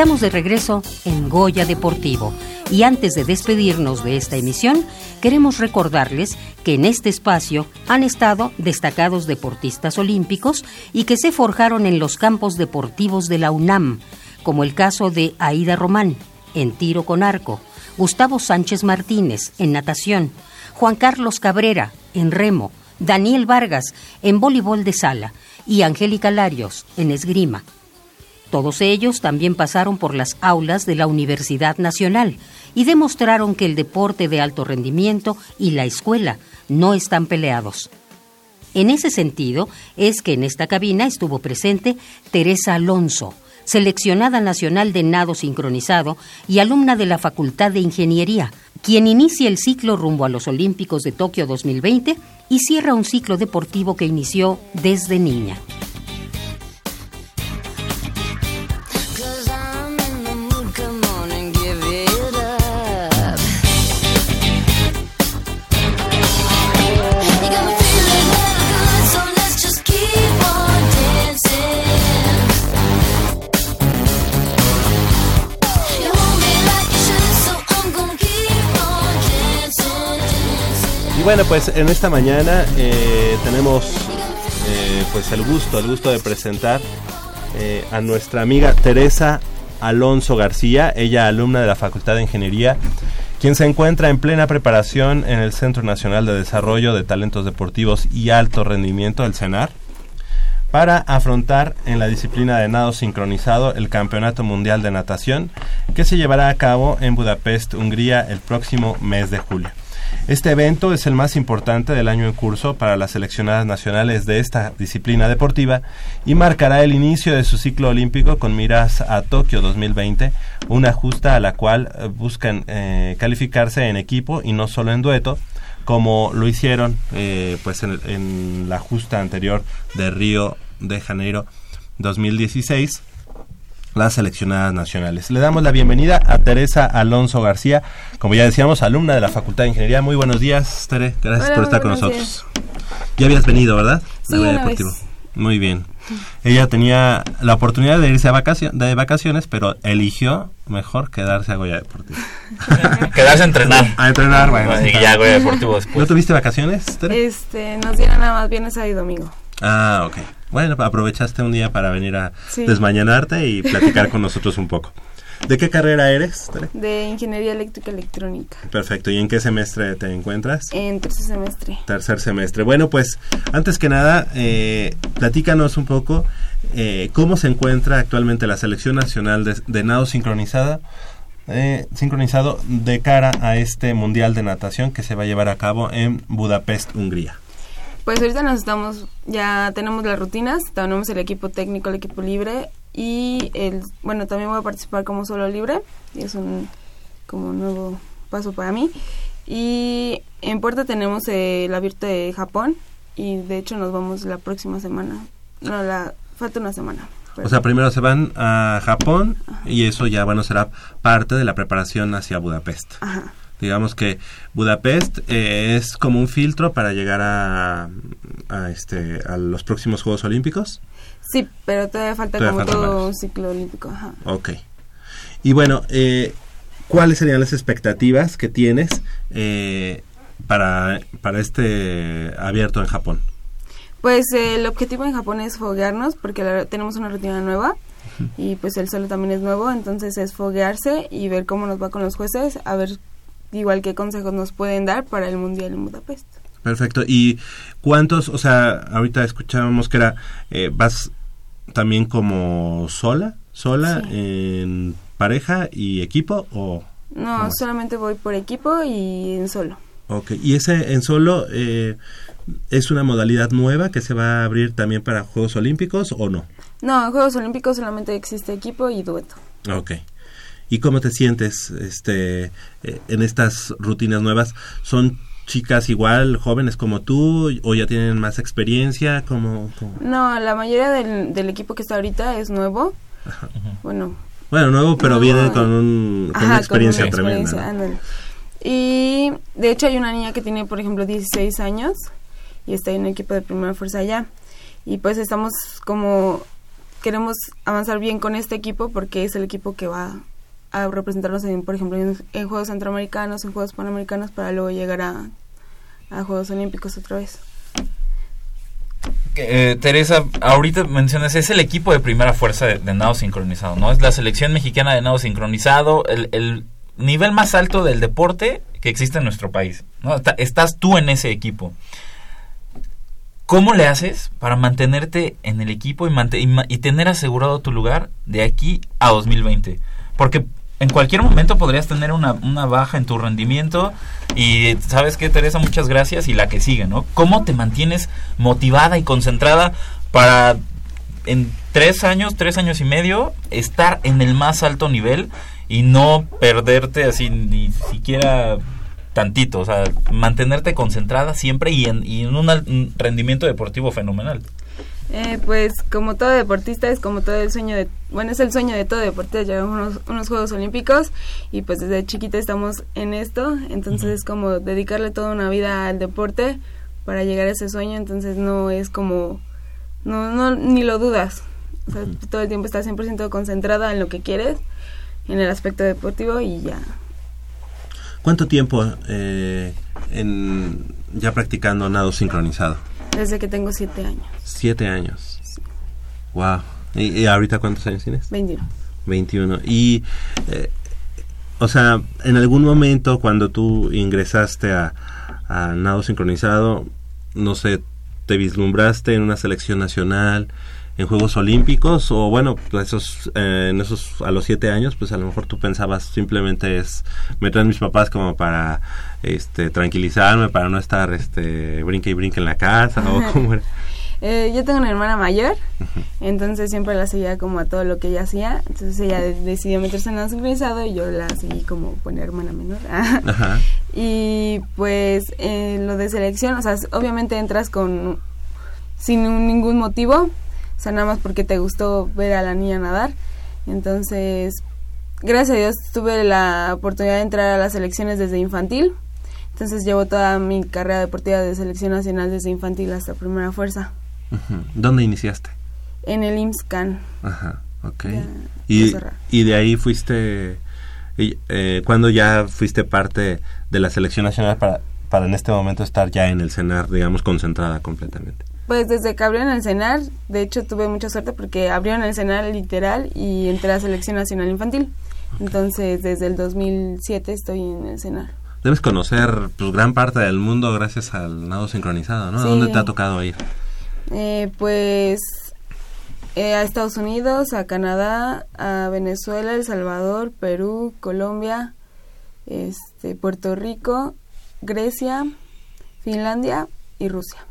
Estamos de regreso en Goya Deportivo y antes de despedirnos de esta emisión, queremos recordarles que en este espacio han estado destacados deportistas olímpicos y que se forjaron en los campos deportivos de la UNAM, como el caso de Aida Román, en tiro con arco, Gustavo Sánchez Martínez, en natación, Juan Carlos Cabrera, en remo, Daniel Vargas, en voleibol de sala y Angélica Larios, en esgrima. Todos ellos también pasaron por las aulas de la Universidad Nacional y demostraron que el deporte de alto rendimiento y la escuela no están peleados. En ese sentido es que en esta cabina estuvo presente Teresa Alonso, seleccionada nacional de nado sincronizado y alumna de la Facultad de Ingeniería, quien inicia el ciclo rumbo a los Olímpicos de Tokio 2020 y cierra un ciclo deportivo que inició desde niña. Bueno, pues en esta mañana eh, tenemos eh, pues el gusto, el gusto de presentar eh, a nuestra amiga Teresa Alonso García, ella alumna de la Facultad de Ingeniería, quien se encuentra en plena preparación en el Centro Nacional de Desarrollo de Talentos Deportivos y Alto Rendimiento, el CENAR, para afrontar en la disciplina de nado sincronizado el Campeonato Mundial de Natación que se llevará a cabo en Budapest, Hungría, el próximo mes de julio. Este evento es el más importante del año en curso para las seleccionadas nacionales de esta disciplina deportiva y marcará el inicio de su ciclo olímpico con miras a Tokio 2020, una justa a la cual eh, buscan eh, calificarse en equipo y no solo en dueto, como lo hicieron eh, pues en, en la justa anterior de Río de Janeiro 2016 las seleccionadas nacionales. Le damos la bienvenida a Teresa Alonso García, como ya decíamos, alumna de la Facultad de Ingeniería. Muy buenos días, Tere. Gracias Hola, por estar con nosotros. Ya habías venido, ¿verdad? Sí, una vez. Muy bien. Ella tenía la oportunidad de irse a vacacio- de vacaciones, pero eligió mejor quedarse a Goya Deportivo. Quedarse a entrenar. A entrenar, bueno. Y ya Goya Deportivo después. ¿No tuviste vacaciones, Tere? Este, nos dieron nada más viernes, sábado y domingo. Ah, ok. Bueno, aprovechaste un día para venir a Sí. desmañanarte y platicar con nosotros un poco. ¿De qué carrera eres, Tere? De Ingeniería Eléctrica Electrónica. Perfecto. ¿Y en qué semestre te encuentras? En tercer semestre. Tercer semestre. Bueno, pues antes que nada, eh, platícanos un poco eh, cómo se encuentra actualmente la selección nacional de, de nado sincronizada, eh, sincronizado de cara a este mundial de natación que se va a llevar a cabo en Budapest, Hungría. Pues ahorita nos estamos, ya tenemos las rutinas, tenemos el equipo técnico, el equipo libre y el, bueno, también voy a participar como solo libre y es un como nuevo paso para mí. Y en puerta tenemos eh, el abierto de Japón y de hecho nos vamos la próxima semana. No, la falta una semana. O sea, primero se van a Japón y eso ya, bueno, será parte de la preparación hacia Budapest. Ajá. Digamos que Budapest eh, es como un filtro para llegar a, a, este, a los próximos Juegos Olímpicos. Sí, pero todavía falta Todavía como todo un ciclo olímpico. Ajá. Ok. Y bueno, eh, ¿cuáles serían las expectativas que tienes eh, para, para este abierto en Japón? Pues eh, el objetivo en Japón es foguearnos porque la- tenemos una rutina nueva y pues el solo también es nuevo, entonces es foguearse y ver cómo nos va con los jueces, a ver igual qué consejos nos pueden dar para el Mundial en Budapest. Perfecto. ¿Y cuántos, o sea, ahorita escuchábamos que era, eh, vas también como sola, sola, en pareja y equipo o... No, solamente voy por equipo y en solo. Ok, y ese en solo eh, es una modalidad nueva que se va a abrir también para Juegos Olímpicos o no? No, en Juegos Olímpicos solamente existe equipo y dueto. Ok. ¿Y cómo te sientes este, eh, en estas rutinas nuevas? ¿Son chicas igual, jóvenes como tú, o ya tienen más experiencia? ¿Cómo, cómo? No, la mayoría del, del equipo que está ahorita es nuevo. Bueno, Bueno, nuevo, pero viene con, un, con Ajá, una con experiencia una tremenda. experiencia, ¿no? ándale. Y de hecho hay una niña que tiene, por ejemplo, 16 años y está en el equipo de primera fuerza allá. Y pues estamos como, queremos avanzar bien con este equipo porque es el equipo que va a representarnos, en, por ejemplo, en, Juegos Centroamericanos, en Juegos Panamericanos, para luego llegar a, a Juegos Olímpicos otra vez. Eh, Teresa, ahorita mencionas, es el equipo de primera fuerza de, nado sincronizado, ¿no? Es la selección mexicana de nado sincronizado, el, el nivel más alto del deporte que existe en nuestro país, estás tú en ese equipo. ¿Cómo le haces para mantenerte en el equipo y, y y tener asegurado tu lugar de aquí a 2020? Porque en cualquier momento podrías tener una, baja en tu rendimiento y sabes qué, Teresa, muchas gracias y la que sigue, ¿no? ¿Cómo te mantienes motivada y concentrada para en tres años, tres años y medio, estar en el más alto nivel y no perderte así ni siquiera tantito, o sea, mantenerte concentrada siempre y en, y en un rendimiento deportivo fenomenal. Eh, pues como todo deportista es como todo el sueño de, bueno, es el sueño de todo deportista llegar a unos, unos Juegos Olímpicos y pues desde chiquita estamos en esto, entonces es como dedicarle toda una vida al deporte para llegar a ese sueño, entonces no es como, no, no ni lo dudas, o sea, todo el tiempo estás 100% concentrada en lo que quieres, en el aspecto deportivo y ya. ¿Cuánto tiempo eh, en, ya practicando nado sincronizado? Desde que tengo 7 años, Siete años. Wow. ¿Y, y ahorita cuántos años tienes? 21. 21. Y, eh, o sea, en algún momento cuando tú ingresaste a, a nado sincronizado, no sé, te vislumbraste en una selección nacional, en Juegos Olímpicos o bueno, pues esos, eh, en esos a los siete años, pues a lo mejor tú pensabas simplemente es me traen mis papás como para este tranquilizarme, para no estar este brinque y brinque en la casa o como era. Eh, yo tengo una hermana mayor, entonces siempre la seguía como a todo lo que ella hacía. Entonces ella de- decidió meterse en el sincronizado y yo la seguí como buena hermana menor. Ajá. y pues en lo de selección, o sea, obviamente entras con sin un- ningún motivo, o sea, nada más porque te gustó ver a la niña nadar. Entonces, gracias a Dios tuve la oportunidad de entrar a las selecciones desde infantil. Entonces llevo toda mi carrera deportiva de selección nacional desde infantil hasta primera fuerza. ¿Dónde iniciaste? en el IMSCAN. Ajá, ok. Ya, y, y de ahí fuiste, eh, cuando ya fuiste parte de la selección nacional para, para en este momento estar ya en el CENAR, digamos, concentrada completamente. Pues desde que abrieron el CENAR, de hecho tuve mucha suerte porque abrieron el CENAR literal y entré a la selección nacional infantil. Entonces desde el 2007 estoy en el CENAR. Debes conocer pues, gran parte del mundo gracias al nado sincronizado, ¿no? ¿A dónde te ha tocado ir? Eh, pues eh, a Estados Unidos, a Canadá, a Venezuela, El Salvador, Perú, Colombia, este, Puerto Rico, Grecia, Finlandia y Rusia.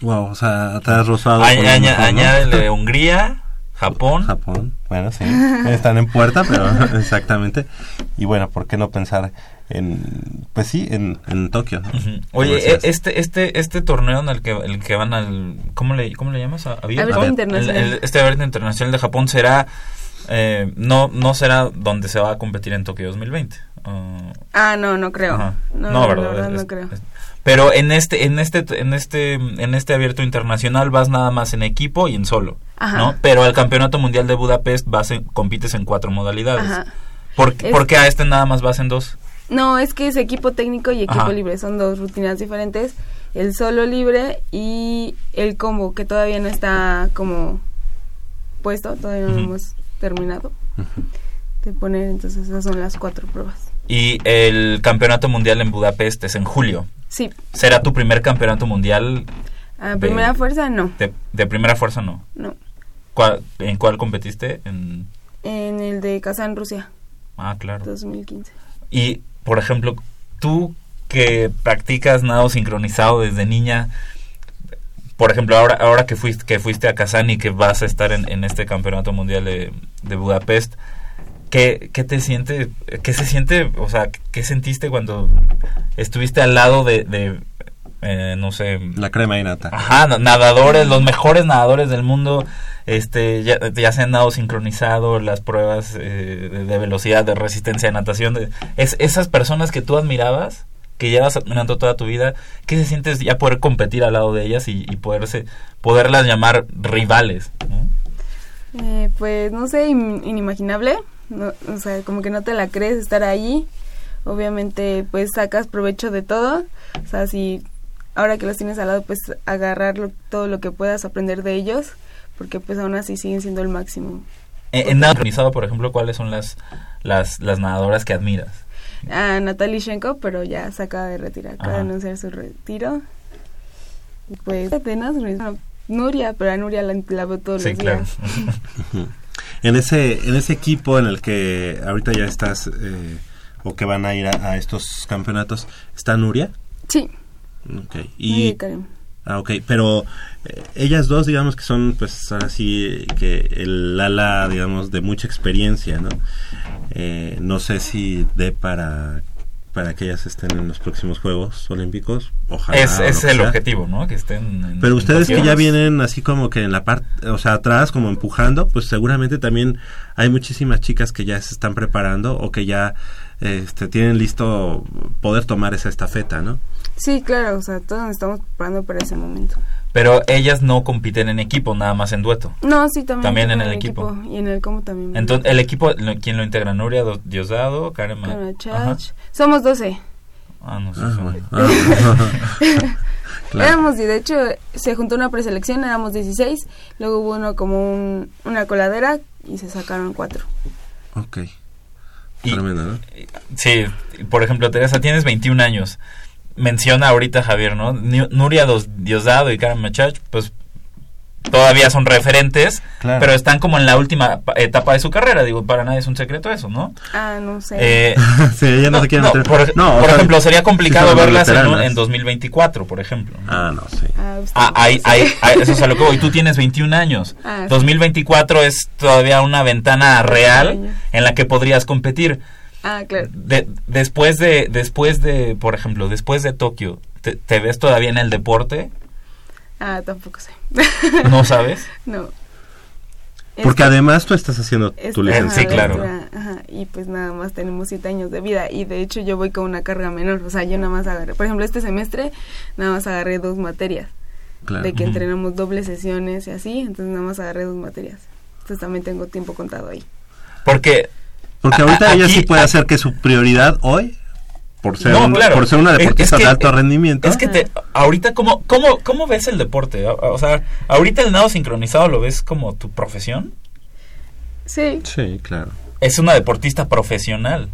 Wow, o sea, te has rozado. Añ- ¿no? añádele Hungría, Japón. Japón, bueno, sí. Están en puerta, pero exactamente. Y bueno, ¿por qué no pensar en, pues sí, en, en Tokio? ¿no? Oye, e- este este este torneo en el que el que van al ¿cómo le cómo le llamas? ¿A- ¿Abierto? Internacional. El- el- este abierto internacional de Japón será eh, no no será donde se va a competir en Tokio 2020. Ah, Ah, no, no creo. No, No, ¿verdad? Es- no creo. Pero en este en este en este en este abierto internacional vas nada más en equipo y en solo, Ajá. ¿no? Pero al Campeonato Mundial de Budapest vas en- compites en cuatro modalidades. Ajá. ¿Por, Es- por qué a este nada más vas en dos? No, es que es equipo técnico y equipo Ajá. libre. Son dos rutinas diferentes. El solo libre y el combo, que todavía no está como puesto. Todavía no hemos terminado de poner. Entonces esas son las cuatro pruebas. Y el Campeonato Mundial en Budapest es en julio. Sí. ¿Será tu primer campeonato mundial A De- primera fuerza, no. de, de primera fuerza? No. No. ¿Cuál- ¿En cuál competiste? En... En el de Kazán, Rusia, Ah, claro. 2015. Y, por ejemplo, tú que practicas nado sincronizado desde niña, por ejemplo, ahora, ahora que fuiste, que fuiste a Kazán y que vas a estar en, en este campeonato mundial de, de Budapest, ¿qué, ¿qué te siente, qué se siente, o sea, qué sentiste cuando estuviste al lado de, de, eh, no sé... La crema y nata. Ajá, na- nadadores, los mejores nadadores del mundo, este, ya, ya se han dado sincronizado las pruebas eh, de, de velocidad, de resistencia de natación, de, es, esas personas que tú admirabas, que llevas admirando toda tu vida, ¿qué se sientes ya poder competir al lado de ellas y, y poderse, poderlas llamar rivales? ¿no? Eh, pues no sé, in- inimaginable. No, o sea, como que no te la crees estar ahí. Obviamente, pues sacas provecho de todo. O sea, si ahora que los tienes al lado, pues agarrar lo- todo lo que puedas aprender de ellos, porque pues aún así siguen siendo el máximo. En, en nado sincronizado, por ejemplo, ¿cuáles son las, las, las nadadoras que admiras? A Natalie Shenko, pero ya se acaba de retirar, acaba de Ajá. anunciar su retiro. Y pues bueno, Nuria, pero a Nuria la, la veo todos Sí, los claro. días. En ese, en ese equipo en el que ahorita ya estás, eh, o que van a ir a, a estos campeonatos, ¿está Nuria? Sí. Ok. Y, ah, ok, pero eh, ellas dos, digamos que son, pues, ahora sí, eh, que el ala, digamos, de mucha experiencia, ¿no? Eh, no sé si dé para, para que ellas estén en los próximos Juegos Olímpicos. Ojalá. es el sea. objetivo, ¿no? Que estén en- Pero en ustedes que ya vienen así como que en la parte, o sea, atrás, como empujando, pues seguramente también hay muchísimas chicas que ya se están preparando o que ya este, tienen listo poder tomar esa estafeta, ¿no? Sí, claro, o sea, todos nos estamos preparando para ese momento. Pero ellas no compiten en equipo, nada más en dueto. No, sí, también. También en el equipo. Y en el como también. Entonces, el equipo, ¿quién lo integra? Nuria Do- Diosdado, Karen. Chach. Somos 12. Ah, no sé. Ah, bueno. Ah. Claro. Éramos, y de hecho, se juntó una preselección, éramos 16. Luego hubo uno como un- una coladera y se sacaron cuatro. Ok. Y- Tremendo, ¿no? Sí, por ejemplo, Teresa, tienes 21 años. Menciona ahorita Javier, ¿no? Nuria Dos- Diosdado y Karen Machach, pues todavía son referentes, Claro. pero están como en la última pa- etapa de su carrera. Digo, para nadie es un secreto eso, ¿no? Ah, no sé. Eh, Sí, ella no se quiere meter- por, No, sea, ejemplo, sería complicado verlas en, en 2024, por ejemplo. Ah, no, sí. Ah, Ah, hay, hay, hay- eso es a lo que voy. Tú tienes 21 años. Ah, sí. 2024 es todavía una ventana real en la que podrías competir. Ah, claro. De- después de, después de, por ejemplo, después de Tokio, ¿te, te ves todavía en el deporte? Ah, tampoco sé. ¿No sabes? no. Porque Es- además tú estás haciendo es- tu ajá, licencia. Sí, claro. ajá, y pues nada más tenemos siete años de vida y de hecho yo voy con una carga menor, o sea, yo nada más agarré, por ejemplo, este semestre nada más agarré dos materias, Claro. de que entrenamos dobles sesiones y así, entonces nada más agarré dos materias. Entonces también tengo tiempo contado ahí. Porque Porque ahorita a- ella sí puede hacer que su prioridad hoy, por ser, No, un- claro. por ser una deportista es que- de alto rendimiento. Es que te, ahorita, ¿cómo, cómo, ¿cómo ves el deporte? O, o sea, ahorita el nado sincronizado lo ves como tu profesión. Sí. Sí, claro. Es una deportista profesional.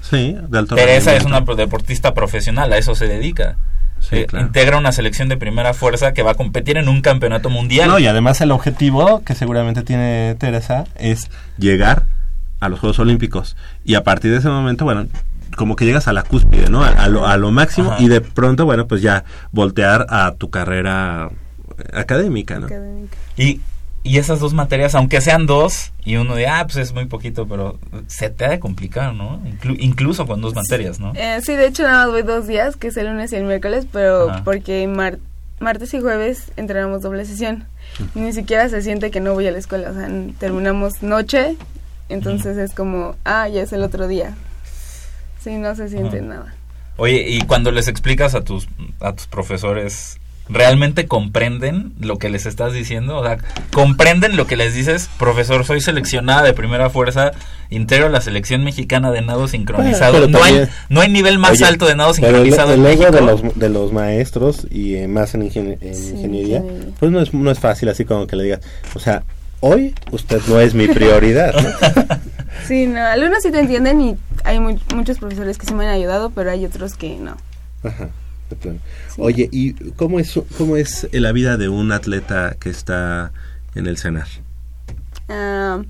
Sí, de alto Teresa es una rendimiento. deportista profesional, a eso se dedica. Sí, Eh, claro. Integra una selección de primera fuerza que va a competir en un campeonato mundial. No, y además el objetivo que seguramente tiene Teresa es llegar a los Juegos Olímpicos. Y a partir de ese momento, bueno, como que llegas a la cúspide, ¿no? A, a lo, a lo máximo Ajá. y de pronto, bueno, pues ya voltear a tu carrera académica, ¿no? Académica. Y, y esas dos materias, aunque sean dos, y uno de, ah, pues es muy poquito, pero se te ha de complicar, ¿no? Inclu- incluso con dos materias, ¿no? Eh, sí, de hecho nada más voy dos días, que es el lunes y el miércoles, pero Ajá. porque mar- martes y jueves entrenamos doble sesión. Y ni siquiera se siente que no voy a la escuela, o sea, terminamos noche, entonces es como, ah, ya es el otro día. Sí, no se siente nada. Oye, y cuando les explicas a tus, a tus profesores, ¿realmente comprenden lo que les estás diciendo? O sea, ¿comprenden lo que les dices? Profesor, soy seleccionada de primera fuerza, integro la selección mexicana de nado sincronizado. Bueno, pero no, hay, no hay nivel más Oye, alto de nado pero el- sincronizado el, en ego México. de los, de los maestros y eh, más en, ingenie- en Sí, ingeniería, ingeniería. pues no es, no es fácil así como que le digas, o sea, hoy usted no es mi prioridad. ¿no? Sí, no, algunos sí te entienden y hay mu- muchos profesores que sí me han ayudado, pero hay otros que no. Ajá, de plano. Oye, ¿y cómo es, cómo es la vida de un atleta que está en el CENAR? Ah,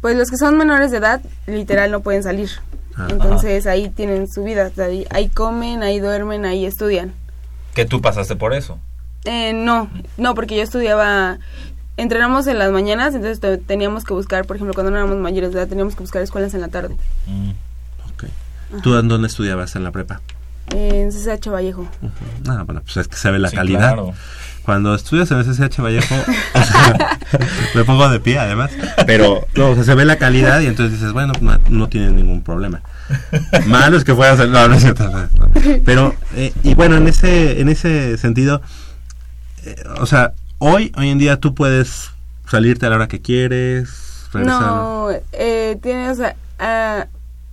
pues los que son menores de edad, literal, no pueden salir. Ah, Entonces ahí tienen su vida, ahí comen, ahí duermen, ahí estudian. Que tú pasaste por eso. Eh, no, no, porque yo estudiaba, entrenamos en las mañanas, entonces te- teníamos que buscar, por ejemplo, cuando no éramos mayores de edad, teníamos que buscar escuelas en la tarde. ¿Tú en dónde estudiabas en la prepa? En CCH Vallejo. Ah, bueno, pues es que se ve la Sí, calidad. claro. Cuando estudias en SSH Vallejo, o sea, me pongo de pie además, pero no, o sea, se ve la calidad y entonces dices, bueno, no, no tienes ningún problema. Malo es que fueras, a- no, no es cierto, no, no. pero, eh, y bueno, en ese, en ese sentido, eh, o sea, hoy, hoy en día tú puedes salirte a la hora que quieres, regresar. No, eh, tienes, a, a-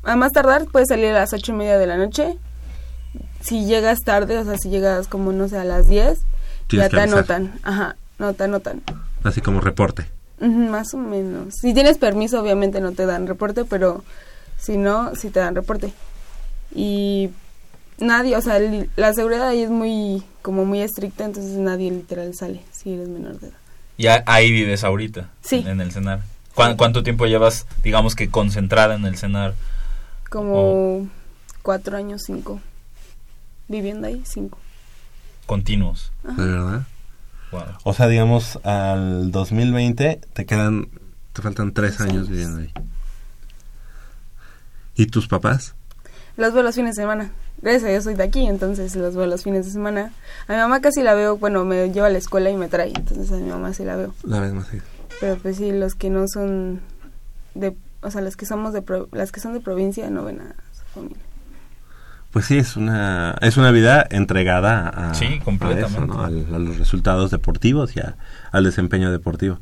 a más tardar puedes salir a las ocho y media de la noche. Si llegas tarde, o sea, si llegas como, no sé, a las 10, Tienes ya te avisar. anotan. Ajá, no te anotan. Así como reporte. Más o menos. Si tienes permiso, obviamente no te dan reporte, pero si no, sí te dan reporte. Y nadie, o sea, li- la seguridad ahí es muy, como muy estricta, entonces nadie literal sale si eres menor de edad. Y a- ahí vives ahorita, Sí. en el CENAR. ¿Cuán- ¿Cuánto tiempo llevas, digamos que concentrada en el CENAR? Como cuatro años, cinco. Viviendo ahí, cinco. Continuos. ¿De verdad? Wow. O sea, digamos, al 2020 te quedan, te faltan tres años viviendo ahí. ¿Y tus papás? Los veo los fines de semana. Gracias a Dios soy de aquí, entonces los veo los fines de semana. A mi mamá casi la veo, bueno, me lleva a la escuela y me trae, entonces a mi mamá sí la veo. La vez más seguido. Pero pues sí, los que no son de, o sea, las que somos de, pro- las que son de provincia no ven a su familia. Pues sí, es una, es una vida entregada a, Sí, a completamente. eso, ¿no? Al- a los resultados deportivos y a- al desempeño deportivo.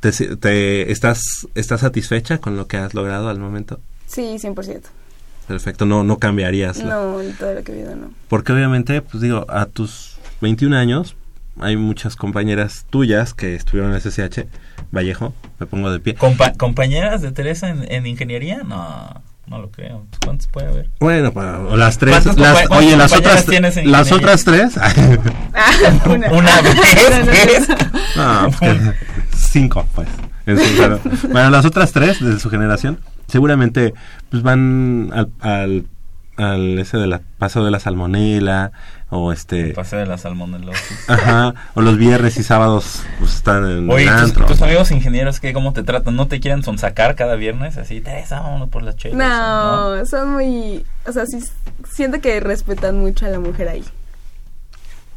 ¿Te, te- estás, ¿Estás satisfecha con lo que has logrado al momento? Sí, 100%. Perfecto, no, no cambiarías. la- No, lo que he vivido no. Porque obviamente, pues digo, a tus 21 años hay muchas compañeras tuyas que estuvieron en SSH Vallejo, me pongo de pie. Compa- ¿Compañeras de Teresa en, en ingeniería? No. No lo creo. ¿Cuántos puede haber? Bueno, pues, o las tres, ¿Cuántas las, oye, cuántas las otras, en las otras tres, una. Una vez. no, pues, cinco, pues. En bueno, las otras tres de su generación, seguramente, pues van al, al, al ese de la paso de la salmonela o este, Pasé de la salmonelosis. ajá, o los viernes y sábados pues están en Oye, el tus, antro. tus amigos ingenieros, ¿qué, ¿cómo te tratan? ¿No te quieren sonsacar cada viernes? Así, Teresa, vámonos por las chelas. No, son muy, o sea, sí siento que respetan mucho a la mujer ahí.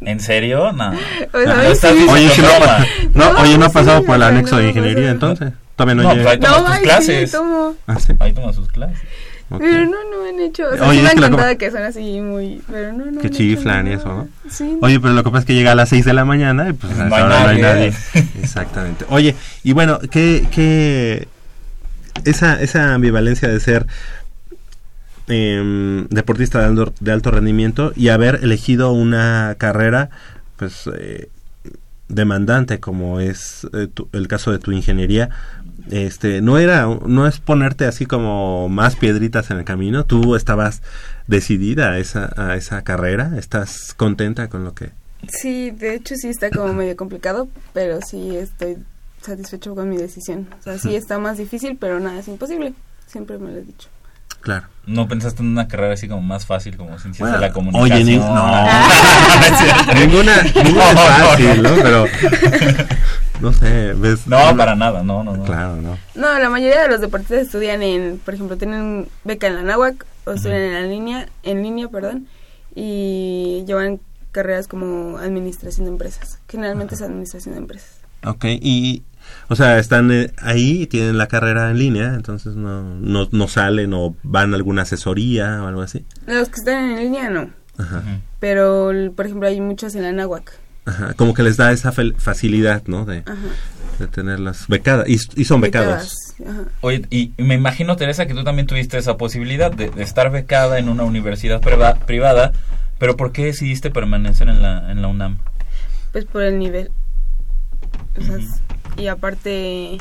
¿En serio? No. Pues, sí. Oye, si no, no, No, oye, no ha sí, pasado por el anexo de ingeniería, entonces. Todavía no, No, llega. pues ahí No, ay, clases. sí, tomo. Ah, sí. Ahí tomas sus clases. Pero no, no han hecho, o sea, Oye, sí me han contado que son así muy, pero no, no. que han hecho chiflan y eso, ¿no? Sí. Oye, pero lo que pasa es que llega a las 6 de la mañana y pues No hay hora no hay nadie. nadie. Exactamente. Oye, y bueno, ¿qué, qué esa, esa ambivalencia de ser em, deportista de alto, de alto rendimiento y haber elegido una carrera pues eh, demandante como es eh, tu- el caso de tu ingeniería este no era no es ponerte así como más piedritas en el camino tú estabas decidida a esa a esa carrera estás contenta con lo que Sí, de hecho sí está como medio complicado, pero sí estoy satisfecho con mi decisión. O sea, sí está más difícil, pero nada es imposible. Siempre me lo he dicho. claro ¿No pensaste en una carrera así como más fácil, como ciencias Bueno, de la oye, comunicación? ni- no. No ninguna ninguna es fácil no pero no sé ves No, para nada, no, no, no. claro no No, la mayoría de los deportistas estudian en, por ejemplo, tienen beca en la náhuac o estudian en la línea, en línea, perdón, y llevan carreras como administración de empresas. Generalmente es administración de empresas. Ok, y, o sea, están eh, ahí, tienen la carrera en línea, entonces no, no, no salen o van a alguna asesoría o algo así. Los que están en línea no, Ajá, pero por ejemplo hay muchos en la náhuac. Ajá, como que les da esa facilidad, ¿no? De, de tenerlas becadas, y, y son becados. Becadas, ajá. Oye, y me imagino, Teresa, que tú también tuviste esa posibilidad de, de estar becada en una universidad priva- privada, pero ¿por qué decidiste permanecer en la, en la UNAM? Pues por el nivel. O sea, s- y aparte,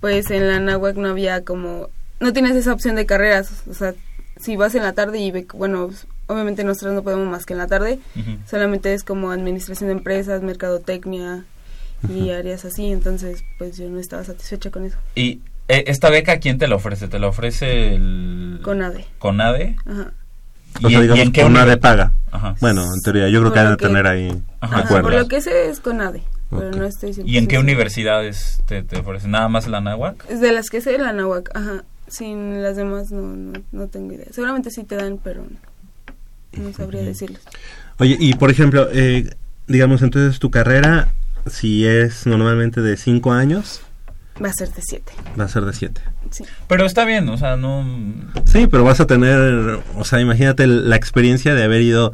pues en la náhuac no había como... No tienes esa opción de carreras. O sea, si vas en la tarde y, bueno, obviamente nosotros no podemos más que en la tarde. Solamente es como administración de empresas, mercadotecnia y áreas así. Entonces, pues yo no estaba satisfecha con eso. Y eh, esta beca, ¿quién te la ofrece? ¿Te la ofrece el... Conade. CONADE? Ajá. O ¿Y sea, en- y en qué con una univer- de paga. Ajá. Bueno, en teoría, yo creo Por que han lo de que- tener ahí Ajá. Acuerdos. por lo que sé es Conade. Pero no estoy ¿Y en qué 100% universidades te, te ofrecen? ¿Nada más la náhuac? Es de las que sé la náhuac, ajá. Sin las demás no, no, no tengo idea. Seguramente sí te dan, pero no sabría decirles. Oye, y por ejemplo, eh, digamos, entonces tu carrera, si es normalmente de 5 años, Va a ser de siete. va a ser de 7. Sí. Pero está bien, o sea, no... Sí, pero vas a tener, o sea, imagínate la experiencia de haber ido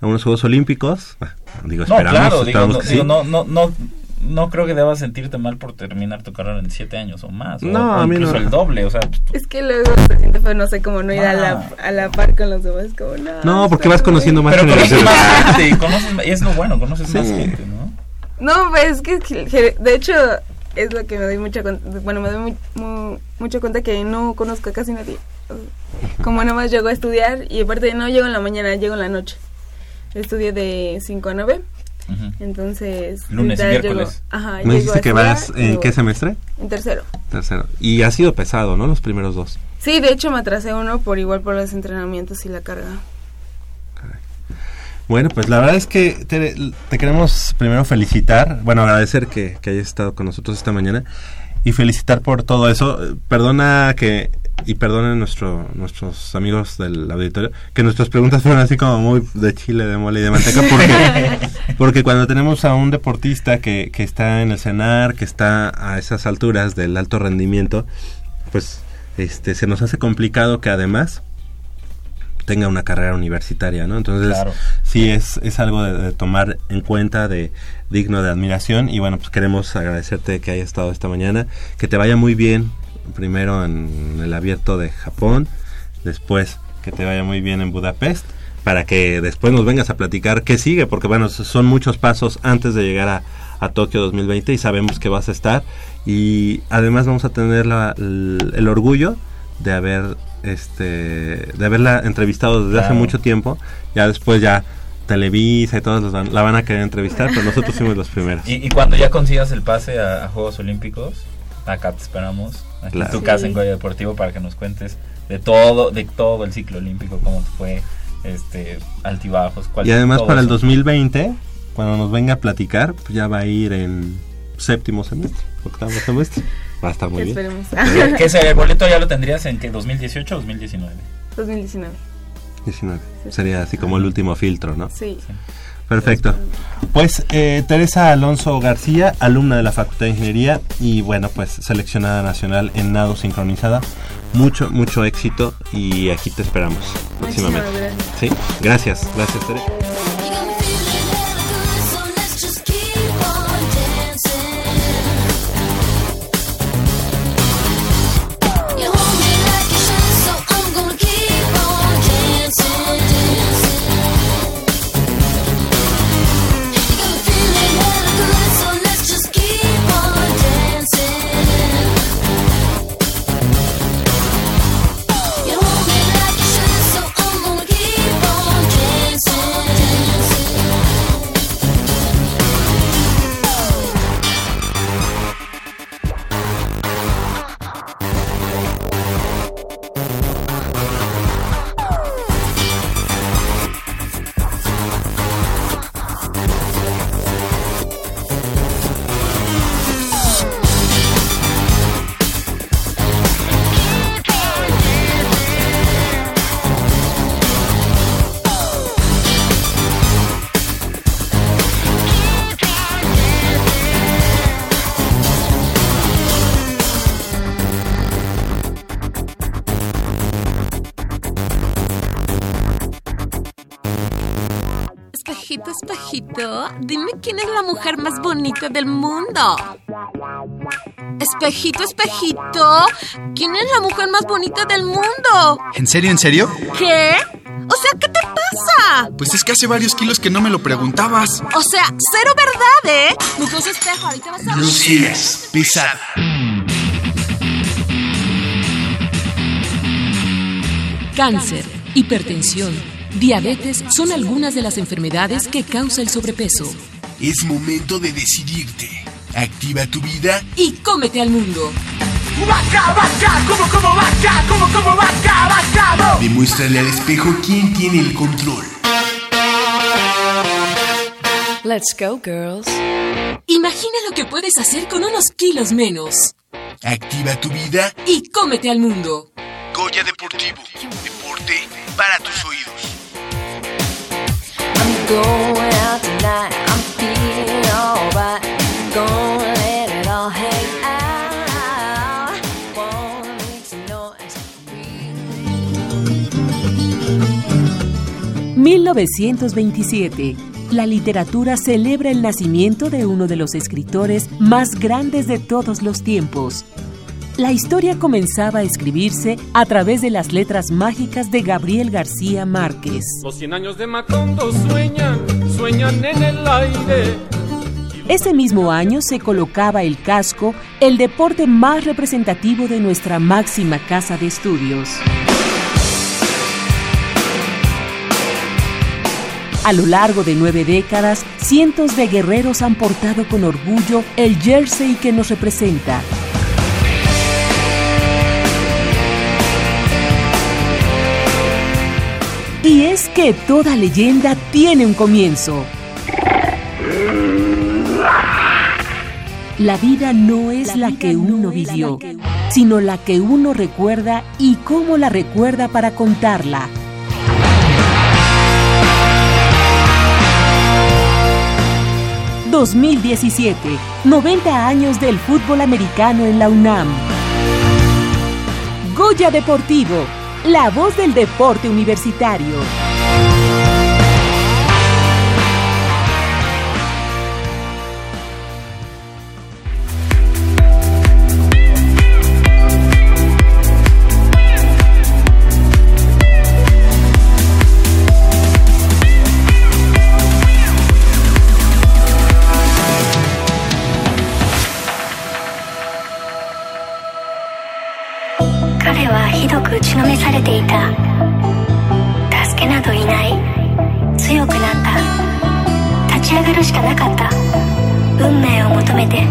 a unos Juegos Olímpicos. Digo, No, esperamos, claro, digo, no, que digo, sí. no, no, no, no creo que debas sentirte mal por terminar tu carrera en siete años o más. No, o a mí incluso no. el doble, o sea... Es que luego se siente feo, no sé, como no ir a, Ah. la, a la par con los demás, como no. No, porque vas conociendo más Pero conoces más gente, y, conoces, más- y es lo bueno, conoces más gente, ¿no? No, pues es que, de hecho, es lo que me doy mucha cuenta, bueno, me doy muy, mu- mucha cuenta que no conozco a casi nadie. Como nomás llego a estudiar y aparte no llego en la mañana, llego en la noche. Estudio de 5 a 9. Ujú. Entonces, Lunes y miércoles. Llego, ajá, Me dijiste que vas en me qué semestre? En tercero. Tercero. Y ha sido pesado, ¿no? Los primeros dos. Sí, de hecho me atrasé uno por igual por los entrenamientos y la carga. Bueno, pues la verdad es que te, te queremos primero felicitar, bueno, agradecer que, que hayas estado con nosotros esta mañana y felicitar por todo eso. Eh, Perdona que, y perdonen nuestro, nuestros amigos del auditorio, que nuestras preguntas fueron así como muy de chile, de mole y de manteca, porque, porque cuando tenemos a un deportista que, que está en el cenar, que está a esas alturas del alto rendimiento, pues este se nos hace complicado que además tenga una carrera universitaria, ¿no? Entonces, Claro. sí es, es algo de, de tomar en cuenta, de digno de admiración. Y bueno, pues queremos agradecerte que hayas estado esta mañana, que te vaya muy bien, primero en el abierto de Japón, después que te vaya muy bien en Budapest, para que después nos vengas a platicar qué sigue, porque bueno, son muchos pasos antes de llegar a, a Tokio 2020 y sabemos que vas a estar. Y además vamos a tener la- el, el orgullo de haber este, de haberla entrevistado desde hace mucho tiempo. Ya después ya Televisa y todos los van- la van a querer entrevistar, pero nosotros fuimos los primeros. Y, y cuando ya consigas el pase a, a Juegos Olímpicos, acá te esperamos, aquí Claro. en tu casa en Goya Deportivo para que nos cuentes de todo, de todo el ciclo olímpico, cómo fue, este, altibajos, cuál Y además para el eso. 2020, cuando nos venga a platicar, pues ya va a ir en séptimo semestre, octavo semestre. Va a estar muy bien. Esperemos. ¿Qué- ¿Qué sería? ¿El boleto ya lo tendrías en qué? ¿2018 o 2019? 2019. 19. Sería así como el último filtro, ¿no? Sí. Perfecto. Pues eh, Teresa Alonso García, alumna de la Facultad de Ingeniería y bueno, pues seleccionada nacional en nado sincronizada. Mucho, mucho éxito y aquí te esperamos próximamente. gracias. Sí, gracias, gracias Tere. Bonita del mundo. Espejito, espejito, ¿quién es la mujer más bonita del mundo? ¿En serio, en serio? ¿Qué? O sea, ¿qué te pasa? Pues es que hace varios kilos que no me lo preguntabas. O sea, cero verdad, ¿eh? Mugroso espejo, ahorita vas a... Lucías, pesada. Cáncer, hipertensión, diabetes son algunas de las enfermedades que causa el sobrepeso. Es momento de decidirte. Activa tu vida Y cómete al mundo. ¡Vaca, vaca! ¿Cómo, cómo vaca? ¿Cómo, cómo vaca? ¡Vaca! Demuéstrale al espejo quién tiene el control. Let's go, girls. Imagina lo que puedes hacer con unos kilos menos. Activa tu vida Y cómete al mundo. Goya Deportivo. Deporte para tus oídos. I'm going out tonight. 1927. La literatura celebra el nacimiento de uno de los escritores más grandes de todos los tiempos. La historia comenzaba a escribirse a través de las letras mágicas de Gabriel García Márquez. Los 100 años de Macondo sueñan, sueñan en el aire. Ese mismo año se colocaba el casco, el deporte más representativo de nuestra máxima casa de estudios. A lo largo de nueve décadas, cientos de guerreros han portado con orgullo el jersey que nos representa. Y es que toda leyenda tiene un comienzo. La vida no es la, que uno vivió, sino la que uno recuerda y cómo la recuerda para contarla. ...2017... ...90 años del fútbol americano en la UNAM. Goya Deportivo... ...la voz del deporte universitario. 打ちのめされていた。助けなどいない。強くなった。立ち上がるしかなかった。運命を求めて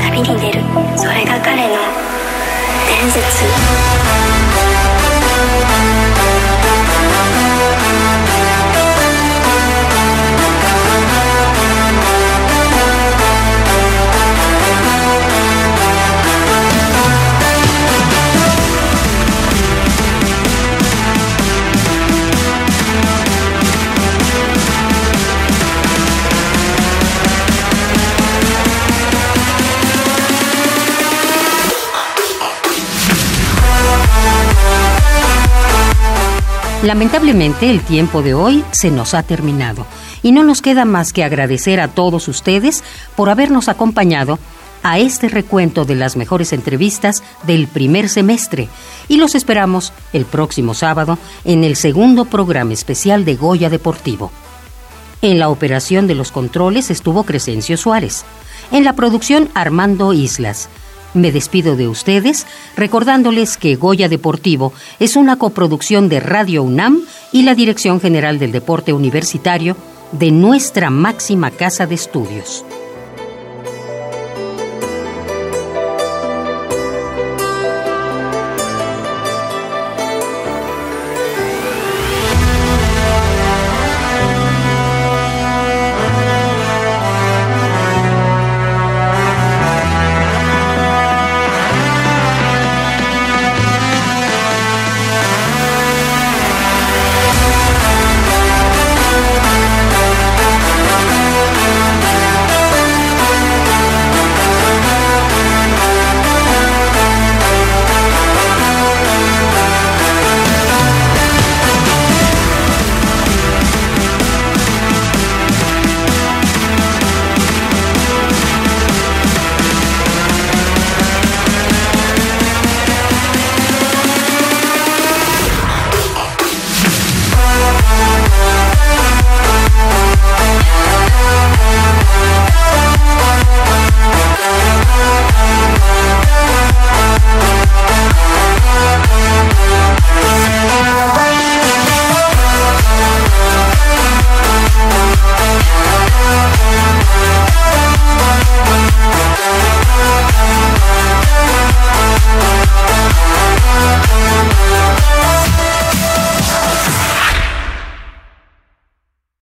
旅に出る。それが彼の伝説「Lamentablemente el tiempo de hoy se nos ha terminado y no nos queda más que agradecer a todos ustedes por habernos acompañado a este recuento de las mejores entrevistas del primer semestre y los esperamos el próximo sábado en el segundo programa especial de Goya Deportivo. En la operación de los controles estuvo Crescencio Suárez. En la producción Armando Islas. Me despido de ustedes recordándoles que Goya Deportivo es una coproducción de Radio UNAM y la Dirección General del Deporte Universitario de nuestra máxima casa de estudios.